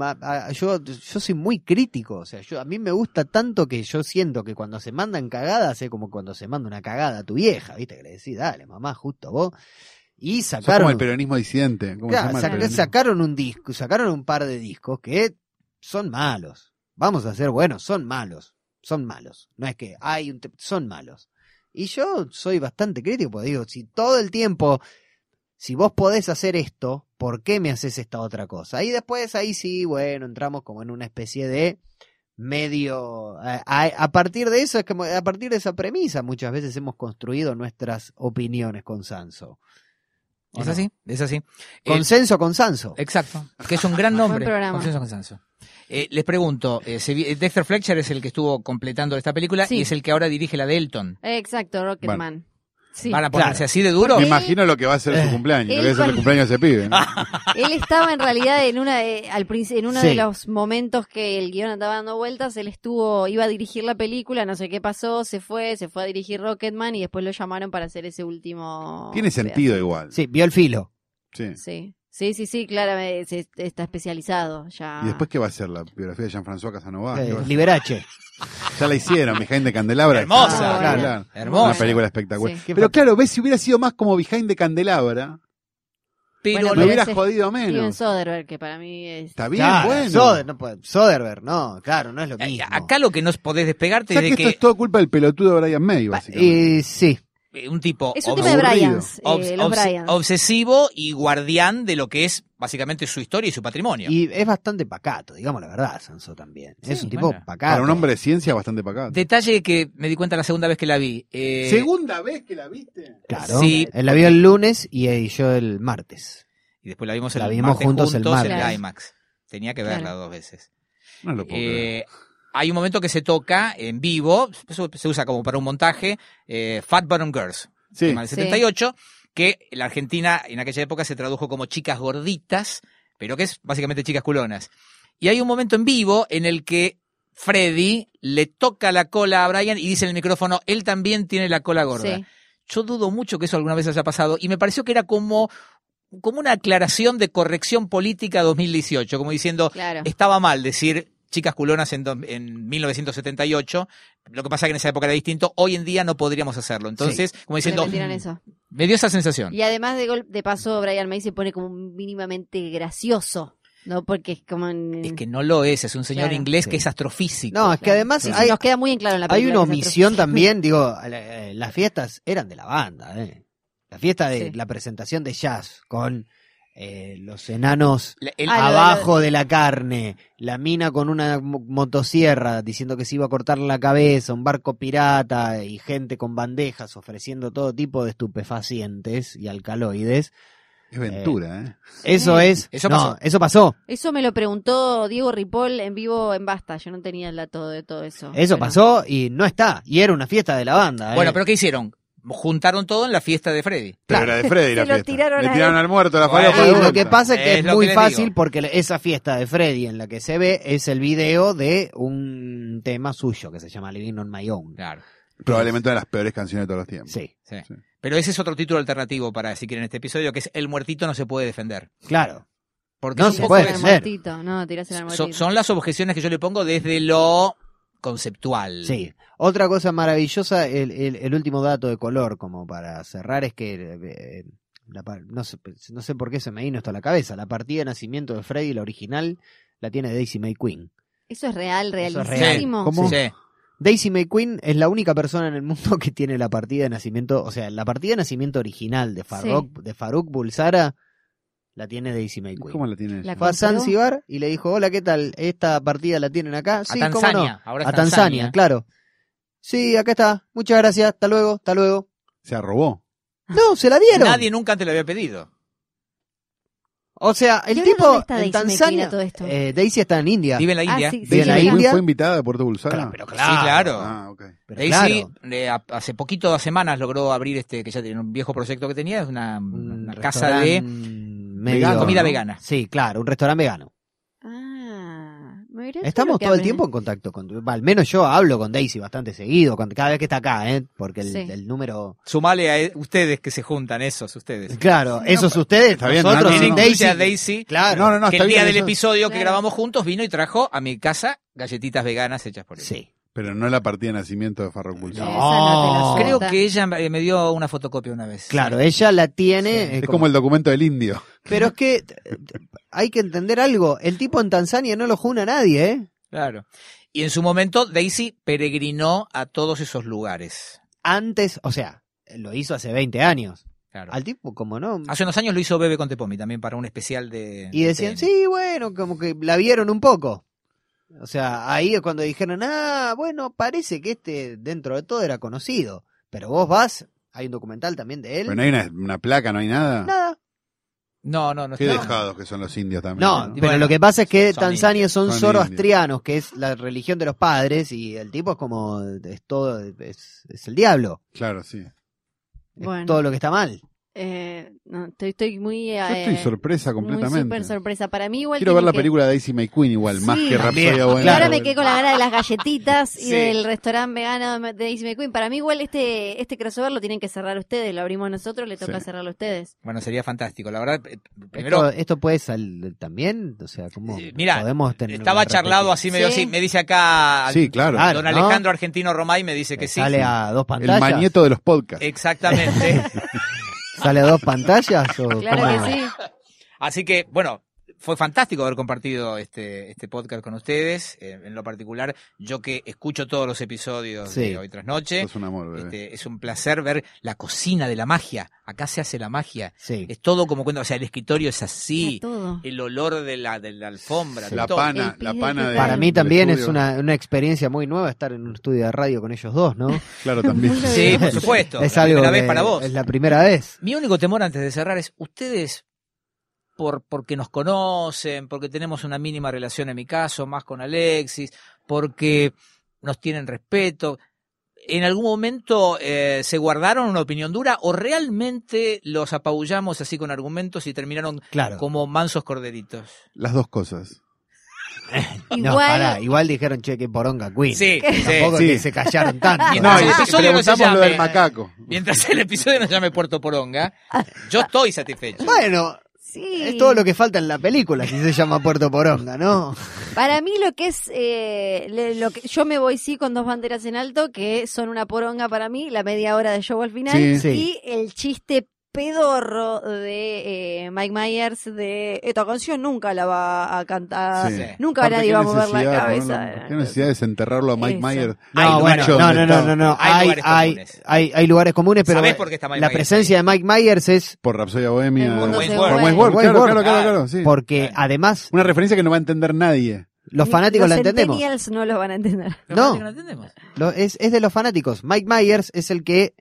Yo, yo soy muy crítico, o sea, yo a mí me gusta tanto que yo siento que cuando se mandan cagadas es como cuando se manda una cagada a tu vieja, ¿viste? Que le decís, dale, mamá, justo vos. Y Sos como sacaron... el peronismo disidente. ¿Cómo Claro, se llama sac- sacaron un disco, sacaron un par de discos que son malos. Vamos a ser buenos, son malos. Son malos. No es que hay un... Son malos. Y yo soy bastante crítico, porque digo, si todo el tiempo, si vos podés hacer esto, ¿por qué me haces esta otra cosa? Y después ahí sí, bueno, entramos como en una especie de medio a, a- a partir de eso es como a partir de esa premisa muchas veces hemos construido nuestras opiniones con Sanso ¿O Es no? así, es así. Eh, consenso con Sanso Exacto, que es un gran nombre. Consenso, consenso. Eh, les pregunto, eh, se Dexter Fletcher es el que estuvo completando esta película Sí. y es el que ahora dirige la de Elton. Exacto, Rocketman. Sí. ¿Van a ponerse Claro. así de duro? Me imagino lo que va a ser su Eh, cumpleaños, lo que va a ser el cumpleaños de ese pibe. ¿no? Él estaba en realidad en una eh, al en uno Sí. de los momentos que el guion andaba dando vueltas, él estuvo iba a dirigir la película, no sé qué pasó, se fue, se fue a dirigir Rocketman y después lo llamaron para hacer ese último Tiene sentido igual. sí vio el filo Sí. Sí. Sí, sí, sí, claro, eh, se- está especializado ya. ¿Y después qué va a ser la biografía de Jean-François Casanova? Eh, ¿Qué va a ser? Liberace Ya la hicieron, Behind de Candelabra. Hermosa, Ah, hermosa. Una película espectacular. Sí. ¿Qué Pero claro, ves si hubiera sido más como Behind de Candelabra, Pero Bueno, me pero hubiera ese- jodido Steven menos. Soderbergh, que para mí es... Está bien, Claro, bueno. Soder- no puede- Soderbergh no claro no es lo eh, mismo acá lo que no podés despegarte sea es que de esto que es todo culpa del pelotudo Brian May, básicamente. Eh, sí eh, un tipo Es un obs- tema de. Bryans, eh, obs- los obs- Bryans. obsesivo y guardián de lo que es básicamente su historia y su patrimonio. y es bastante pacato digamos la verdad Sanso también es un tipo bueno. pacato Para un hombre de ciencia, bastante pacato. Detalle que me di cuenta la segunda vez que la vi. eh, ¿Segunda vez que la viste? claro Sí. él la vio el lunes y, y yo el martes Y después la vimos, el La vimos martes juntos el en martes. IMAX. Tenía que verla Claro. dos veces. No lo puedo creer. Hay un momento que se toca en vivo, eso se usa como para un montaje, eh, Fat Bottom Girls, Sí. tema del 78, que en la Argentina en aquella época se tradujo como chicas gorditas, pero que es básicamente chicas culonas. Y hay un momento en vivo en el que Freddy le toca la cola a Brian y dice en el micrófono, él también tiene la cola gorda. Sí. Yo dudo mucho que eso alguna vez haya pasado y me pareció que era como, como una aclaración de corrección política 2018, como diciendo, Claro. estaba mal decir chicas culonas en, do- en 1978, lo que pasa que en esa época era distinto, hoy en día no podríamos hacerlo. Entonces, como diciendo, eso. me dio esa sensación. Y además de gol- de paso, Brian May se pone como mínimamente gracioso, ¿no? Porque es como en... Es que no lo es, es un señor Claro. inglés Sí. que es astrofísico. no es que Claro. además Sí, hay, nos queda muy en claro en la hay una es omisión también digo eh, las fiestas eran de la banda eh. la fiesta de Sí. la presentación de jazz con eh, los enanos el- Ah, de- abajo de la carne, la mina con una mo- motosierra diciendo que se iba a cortar la cabeza, un barco pirata y gente con bandejas ofreciendo todo tipo de estupefacientes y alcaloides. Es Ventura, ¿eh? Eso es. Eso no, pasó. eso pasó. Eso me lo preguntó Diego Ripoll en vivo en Basta. Yo no tenía el dato de todo eso. Eso Pero- pasó y no está. Y era una fiesta de la banda. Bueno, eh. pero ¿qué hicieron? Juntaron todo en la fiesta de Freddy. Pero era de Freddy la Se lo fiesta. tiraron Le a tiraron al muerto la Bueno, falopa lo que pasa es que Es es, muy que fácil digo. porque esa fiesta de Freddy en la que se ve es el video de un tema suyo que se llama Living on My Own. Claro. Probablemente una de las peores canciones de todos los tiempos. Sí, Sí. Sí. Pero ese es otro título alternativo para si quieren este episodio, que es El muertito no se puede defender. claro. Porque No es un se poco- puede ser. muertito, no, tirás el son, muertito. son las objeciones que yo le pongo desde lo conceptual. Sí. Otra cosa maravillosa, el, el- el último dato de color, como para cerrar, es que eh, la par- no, sé, no sé por qué se me vino esto a la cabeza. La partida de nacimiento de Freddy, la original, la tiene Daisy May Queen. Eso es real, Eso es realísimo. ¿Cómo? Sí. Daisy May Queen es la única persona en el mundo que tiene la partida de nacimiento, o sea, la partida de nacimiento original de Farouk, de Farouk Bulsara la tiene Daisy May Queen. ¿Cómo la tienes? La Fue a. Zanzibar y le dijo, hola, ¿qué tal? ¿Esta partida la tienen acá? Sí, ¿cómo Tanzania, no? ahora es a Tanzania, Tanzania. claro. Sí, acá está. Muchas gracias. Hasta luego, hasta luego. Se robó. No, se la dieron. Nadie nunca antes lo había pedido. O sea, el ¿Y ahora tipo dónde está en Daisy Tanzania. a todo esto? eh, Daisy está en India. Vive en la Ah, India. sí, Vive sí, en la ¿Fue- India. ¿Fue invitada de Puerto Bulsara? Claro, pero Sí, claro. claro. Ah. Pero Daisy claro, eh, a- hace poquito, dos semanas, logró abrir este, que ya tiene un viejo proyecto que tenía, es una, un una casa de... Vegano, comida ¿no? vegana. Sí, claro, un restaurante vegano. Ah, Estamos todo el tiempo en contacto con. Al menos yo hablo con Daisy bastante seguido, con- cada vez que está acá, ¿eh? Porque el, Sí. el número. Sumale a ustedes que se juntan, esos, ustedes. Claro, esos ustedes, está bien, nosotros no, sin Daisy. a Daisy, Claro. No, no, no, que está el día bien. del eso- episodio que grabamos juntos vino y trajo a mi casa galletitas veganas hechas por él. Sí. Pero no la partida de nacimiento de no la No. Creo que ella me me dio una fotocopia una vez. Claro, ella la tiene. eh, Es como el documento del indio. Pero es que eh, hay que entender algo. El tipo en Tanzania no lo juna a nadie, ¿eh? Claro. Y en su momento Daisy peregrinó a todos esos lugares. Antes, o sea, lo hizo hace 20 años. Claro. Al tipo, como no. Hace unos años lo hizo Bebe Contepomi también para un especial de. Y de decían, sí, bueno, como que la vieron un poco. O sea, ahí es cuando dijeron, ah, bueno, parece que este dentro de todo era conocido. Pero vos vas, hay un documental también de él. Pero no hay una, una placa, no hay nada. Nada. No, no, no. Qué está- dejados que son los indios también. No, ¿no? pero Bueno, lo que pasa es que son Tanzania son, Son zoroastrianos, que es la religión de los padres, y el tipo es como, es todo, es, es el diablo. Claro, sí. Es Bueno. todo lo que está mal. Eh, no, estoy, estoy muy. Yo estoy eh, sorpresa Muy completamente. súper sorpresa. Para mí, igual. Quiero ver la que- película de Daisy May Queen igual, más que Rapsodia Bohemia. Y Claro. ahora me quedé con la gana de las galletitas y Sí. del restaurante vegano de Daisy McQueen. Para mí, igual, este, este crossover lo tienen que cerrar ustedes. Lo abrimos nosotros, le toca Sí. cerrarlo a ustedes. Bueno, sería fantástico. La verdad, eh, primero. Esto, esto puede salir también, o sea, ¿cómo Eh, mira, podemos tener Estaba charlado así medio Sí. así. Me dice acá. Sí, claro. Claro. Don ¿no? Alejandro Argentino Romay me dice que sí. Sale a dos El pantallas. manieto de los podcasts. Exactamente. ¿Sale a dos pantallas? O Claro cómo? que sí. Así que, bueno, fue fantástico haber compartido este, este podcast con ustedes. eh, en lo particular, yo que escucho todos los episodios Sí. de Hoy Tras Noche. Es un amor. Este, es un placer ver la cocina de la magia. Acá se hace la magia. Sí. Es todo como cuento. O sea, el escritorio es así. El olor de la, de la alfombra. la todo. pana, El la pana de, Para mí también es una, una experiencia muy nueva estar en un estudio de radio con ellos dos, ¿no? Claro, también. Sí, por supuesto. es la algo primera vez para vos. Es la primera vez. Mi único temor antes de cerrar es, ustedes, por porque nos conocen, porque tenemos una mínima relación en mi caso, más con Alexis, porque nos tienen respeto, ¿en algún momento eh, se guardaron una opinión dura o realmente los apabullamos así con argumentos y terminaron Claro. como mansos corderitos? Las dos cosas. No, Igual, pará, igual dijeron che que poronga Queen. Sí, sí. Tampoco sí. que se callaron tanto. No, el episodio no se lo llame- del macaco. Mientras el episodio no se llame Puerto Poronga, yo estoy satisfecho. Bueno, sí. es todo lo que falta en la película si se llama Puerto Poronga, ¿no? Para mí lo que es, eh, le- lo que yo me voy sí con dos banderas en alto, que son una poronga para mí, la media hora de show al final, Sí. Sí. y el chiste pedorro de eh, Mike Myers de esta canción nunca la va a cantar, Sí. nunca Aparte, nadie va a mover la cabeza. ponerlo- Qué necesidad de desenterrarlo a Mike Eso. Myers. Hay No, bueno, no, no, no, no, no. Hay Hay, lugares hay, comunes. hay, hay lugares comunes, pero ¿Sabés por qué está Mike la Myers presencia de Mike Myers es Por Rapsodia Bohemia. Por. Wayne's World, claro, claro, claro, sí. porque además Una referencia que no va a entender nadie. los fanáticos los la entendemos. centennials no lo van a entender. ¿Lo No. Lo- es, es de los fanáticos. Mike Myers es el que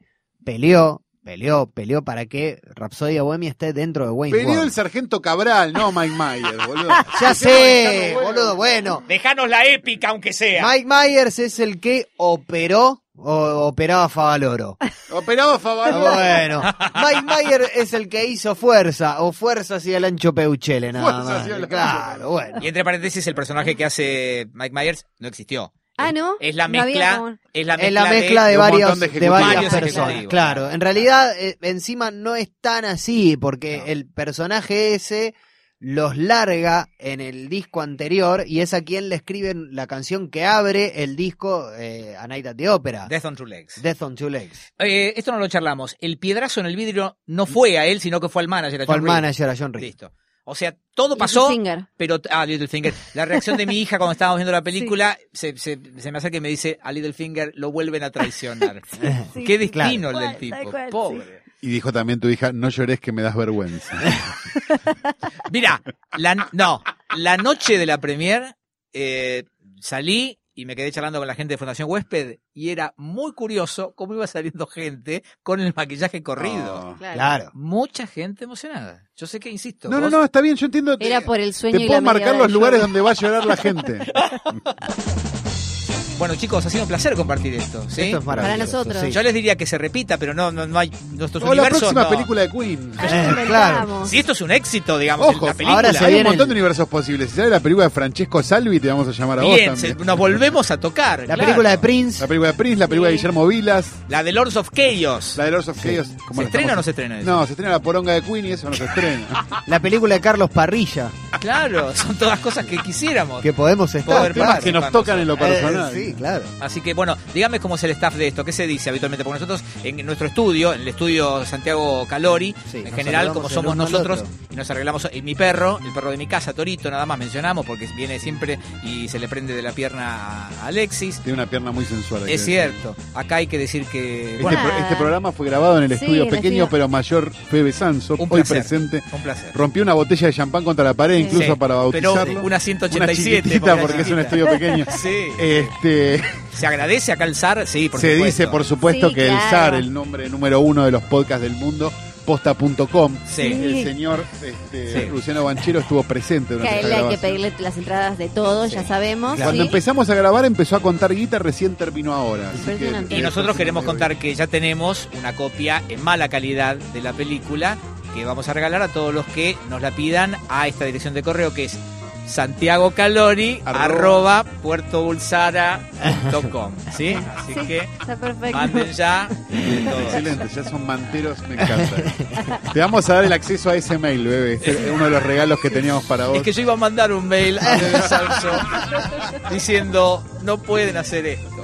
peleó, peleó, peleó para que Rapsodia Bohemia esté dentro de Wayne Peleó el sargento Cabral, no Mike Myers, boludo. Ya sé, boludo, bueno. Dejanos la épica, aunque sea. Mike Myers es el que operó o operaba Favaloro. Operado a favor. Bueno, Mike Myers es el que hizo fuerza o fuerza hacia el ancho Peuchele, nada Fuerza más. hacia el ancho. Claro, bueno. Y entre paréntesis, el personaje que hace Mike Myers no existió. Ah, ¿no? Es la No mezcla, como- es la mezcla, Es la mezcla de, de un varios, montón de de varias personas. Claro, en realidad eh, encima no es tan así porque No. el personaje ese los larga en el disco anterior y es a quien le escriben la canción que abre el disco eh, A Night at the Opera. Death on Two Legs. Death on Two Legs. Eh, esto no lo charlamos. El piedrazo en el vidrio no fue a él, sino que fue al manager. a Fue John el Reed. manager a John Reed. Listo. O sea, todo pasó, Littlefinger. pero... Ah, Littlefinger. La reacción de mi hija cuando estábamos viendo la película, se, se, se me acerca y me dice, a Littlefinger lo vuelven a traicionar. Sí. Qué destino Claro. el del tipo. cual, sí. Pobre. Y dijo también tu hija, no llores que me das vergüenza. Mira, la, no, la noche de la premier eh, salí y me quedé charlando con la gente de Fundación Huésped y era muy curioso cómo iba saliendo gente con el maquillaje corrido. Oh. Claro. Claro. Mucha gente emocionada. Yo sé que insisto. No, no, vos- no, está bien, yo entiendo. Era te- por el sueño Te y puedo la marcar los lugares donde va a llorar la gente. Bueno, chicos, ha sido un placer compartir esto. ¿sí? Esto es maravilloso. nosotros. sí. Yo les diría que se repita, pero no, no, no hay nuestros O la universos. próxima no. película de Queen. Eh, claro. Si esto es un éxito, digamos, Ojo, la película. ahora se Hay un montón el- de universos posibles. Si sale la película de Francesco Salvi, te vamos a llamar a vos se- también. nos volvemos a tocar. La claro. película de Prince. La película de Prince, la película de. Guillermo Vilas, La de Lords of Chaos. la de Lords of Chaos. ¿cómo ¿Se la estrena o no se estrena eso? No, se estrena la poronga de Queen y eso no se estrena. La película de Carlos Parrilla. Claro, son todas cosas que quisiéramos. Que podemos estar. Poder Temas Claro, que nos para tocan en lo Eh, personal. sí, claro. Así que bueno, dígame cómo es el staff de esto, qué se dice habitualmente, porque nosotros en nuestro estudio, en el estudio Santiago Calori, Sí, en general como somos nosotros, otro. y nos arreglamos, y mi perro, el perro de mi casa, Torito, nada más mencionamos, porque viene siempre y se le prende de la pierna a Alexis. Tiene una pierna muy sensual. Es decir. cierto, acá hay que decir que... Este, Bueno, pro- este programa fue grabado en el Sí, estudio pequeño pero mayor Febe Sanso, Un hoy placer. presente. un placer. Rompió una botella de champán contra la pared, incluso Sí, para pero bautizarlo. una 187, chiquitita porque es un estudio pequeño. Sí. Este, ¿Se agradece acá el SAR? Sí, por se supuesto. dice, por supuesto, Sí, que el claro. SAR, el nombre número uno de los podcasts del mundo, posta.com. Sí. El señor este, Sí. Luciano Banchero estuvo presente Que durante a él esta hay que pedirle las entradas de todos, Sí. ya sabemos. Cuando ¿sí? empezamos a grabar empezó a contar guita, recién terminó ahora. así que-. Y nosotros queremos contar que ya tenemos una copia en mala calidad de la película que vamos a regalar a todos los que nos la pidan a esta dirección de correo que es Santiago Calori Arroba. arroba puertobulsara.com ¿sí? Así Sí, que está perfecto. manden ya todo. Excelente, ya son manteros, me encanta. Te vamos a dar el acceso a ese mail, bebé. Este es uno de los regalos que teníamos para vos. Es que yo iba a mandar un mail a Bebe Salso diciendo no pueden hacer esto.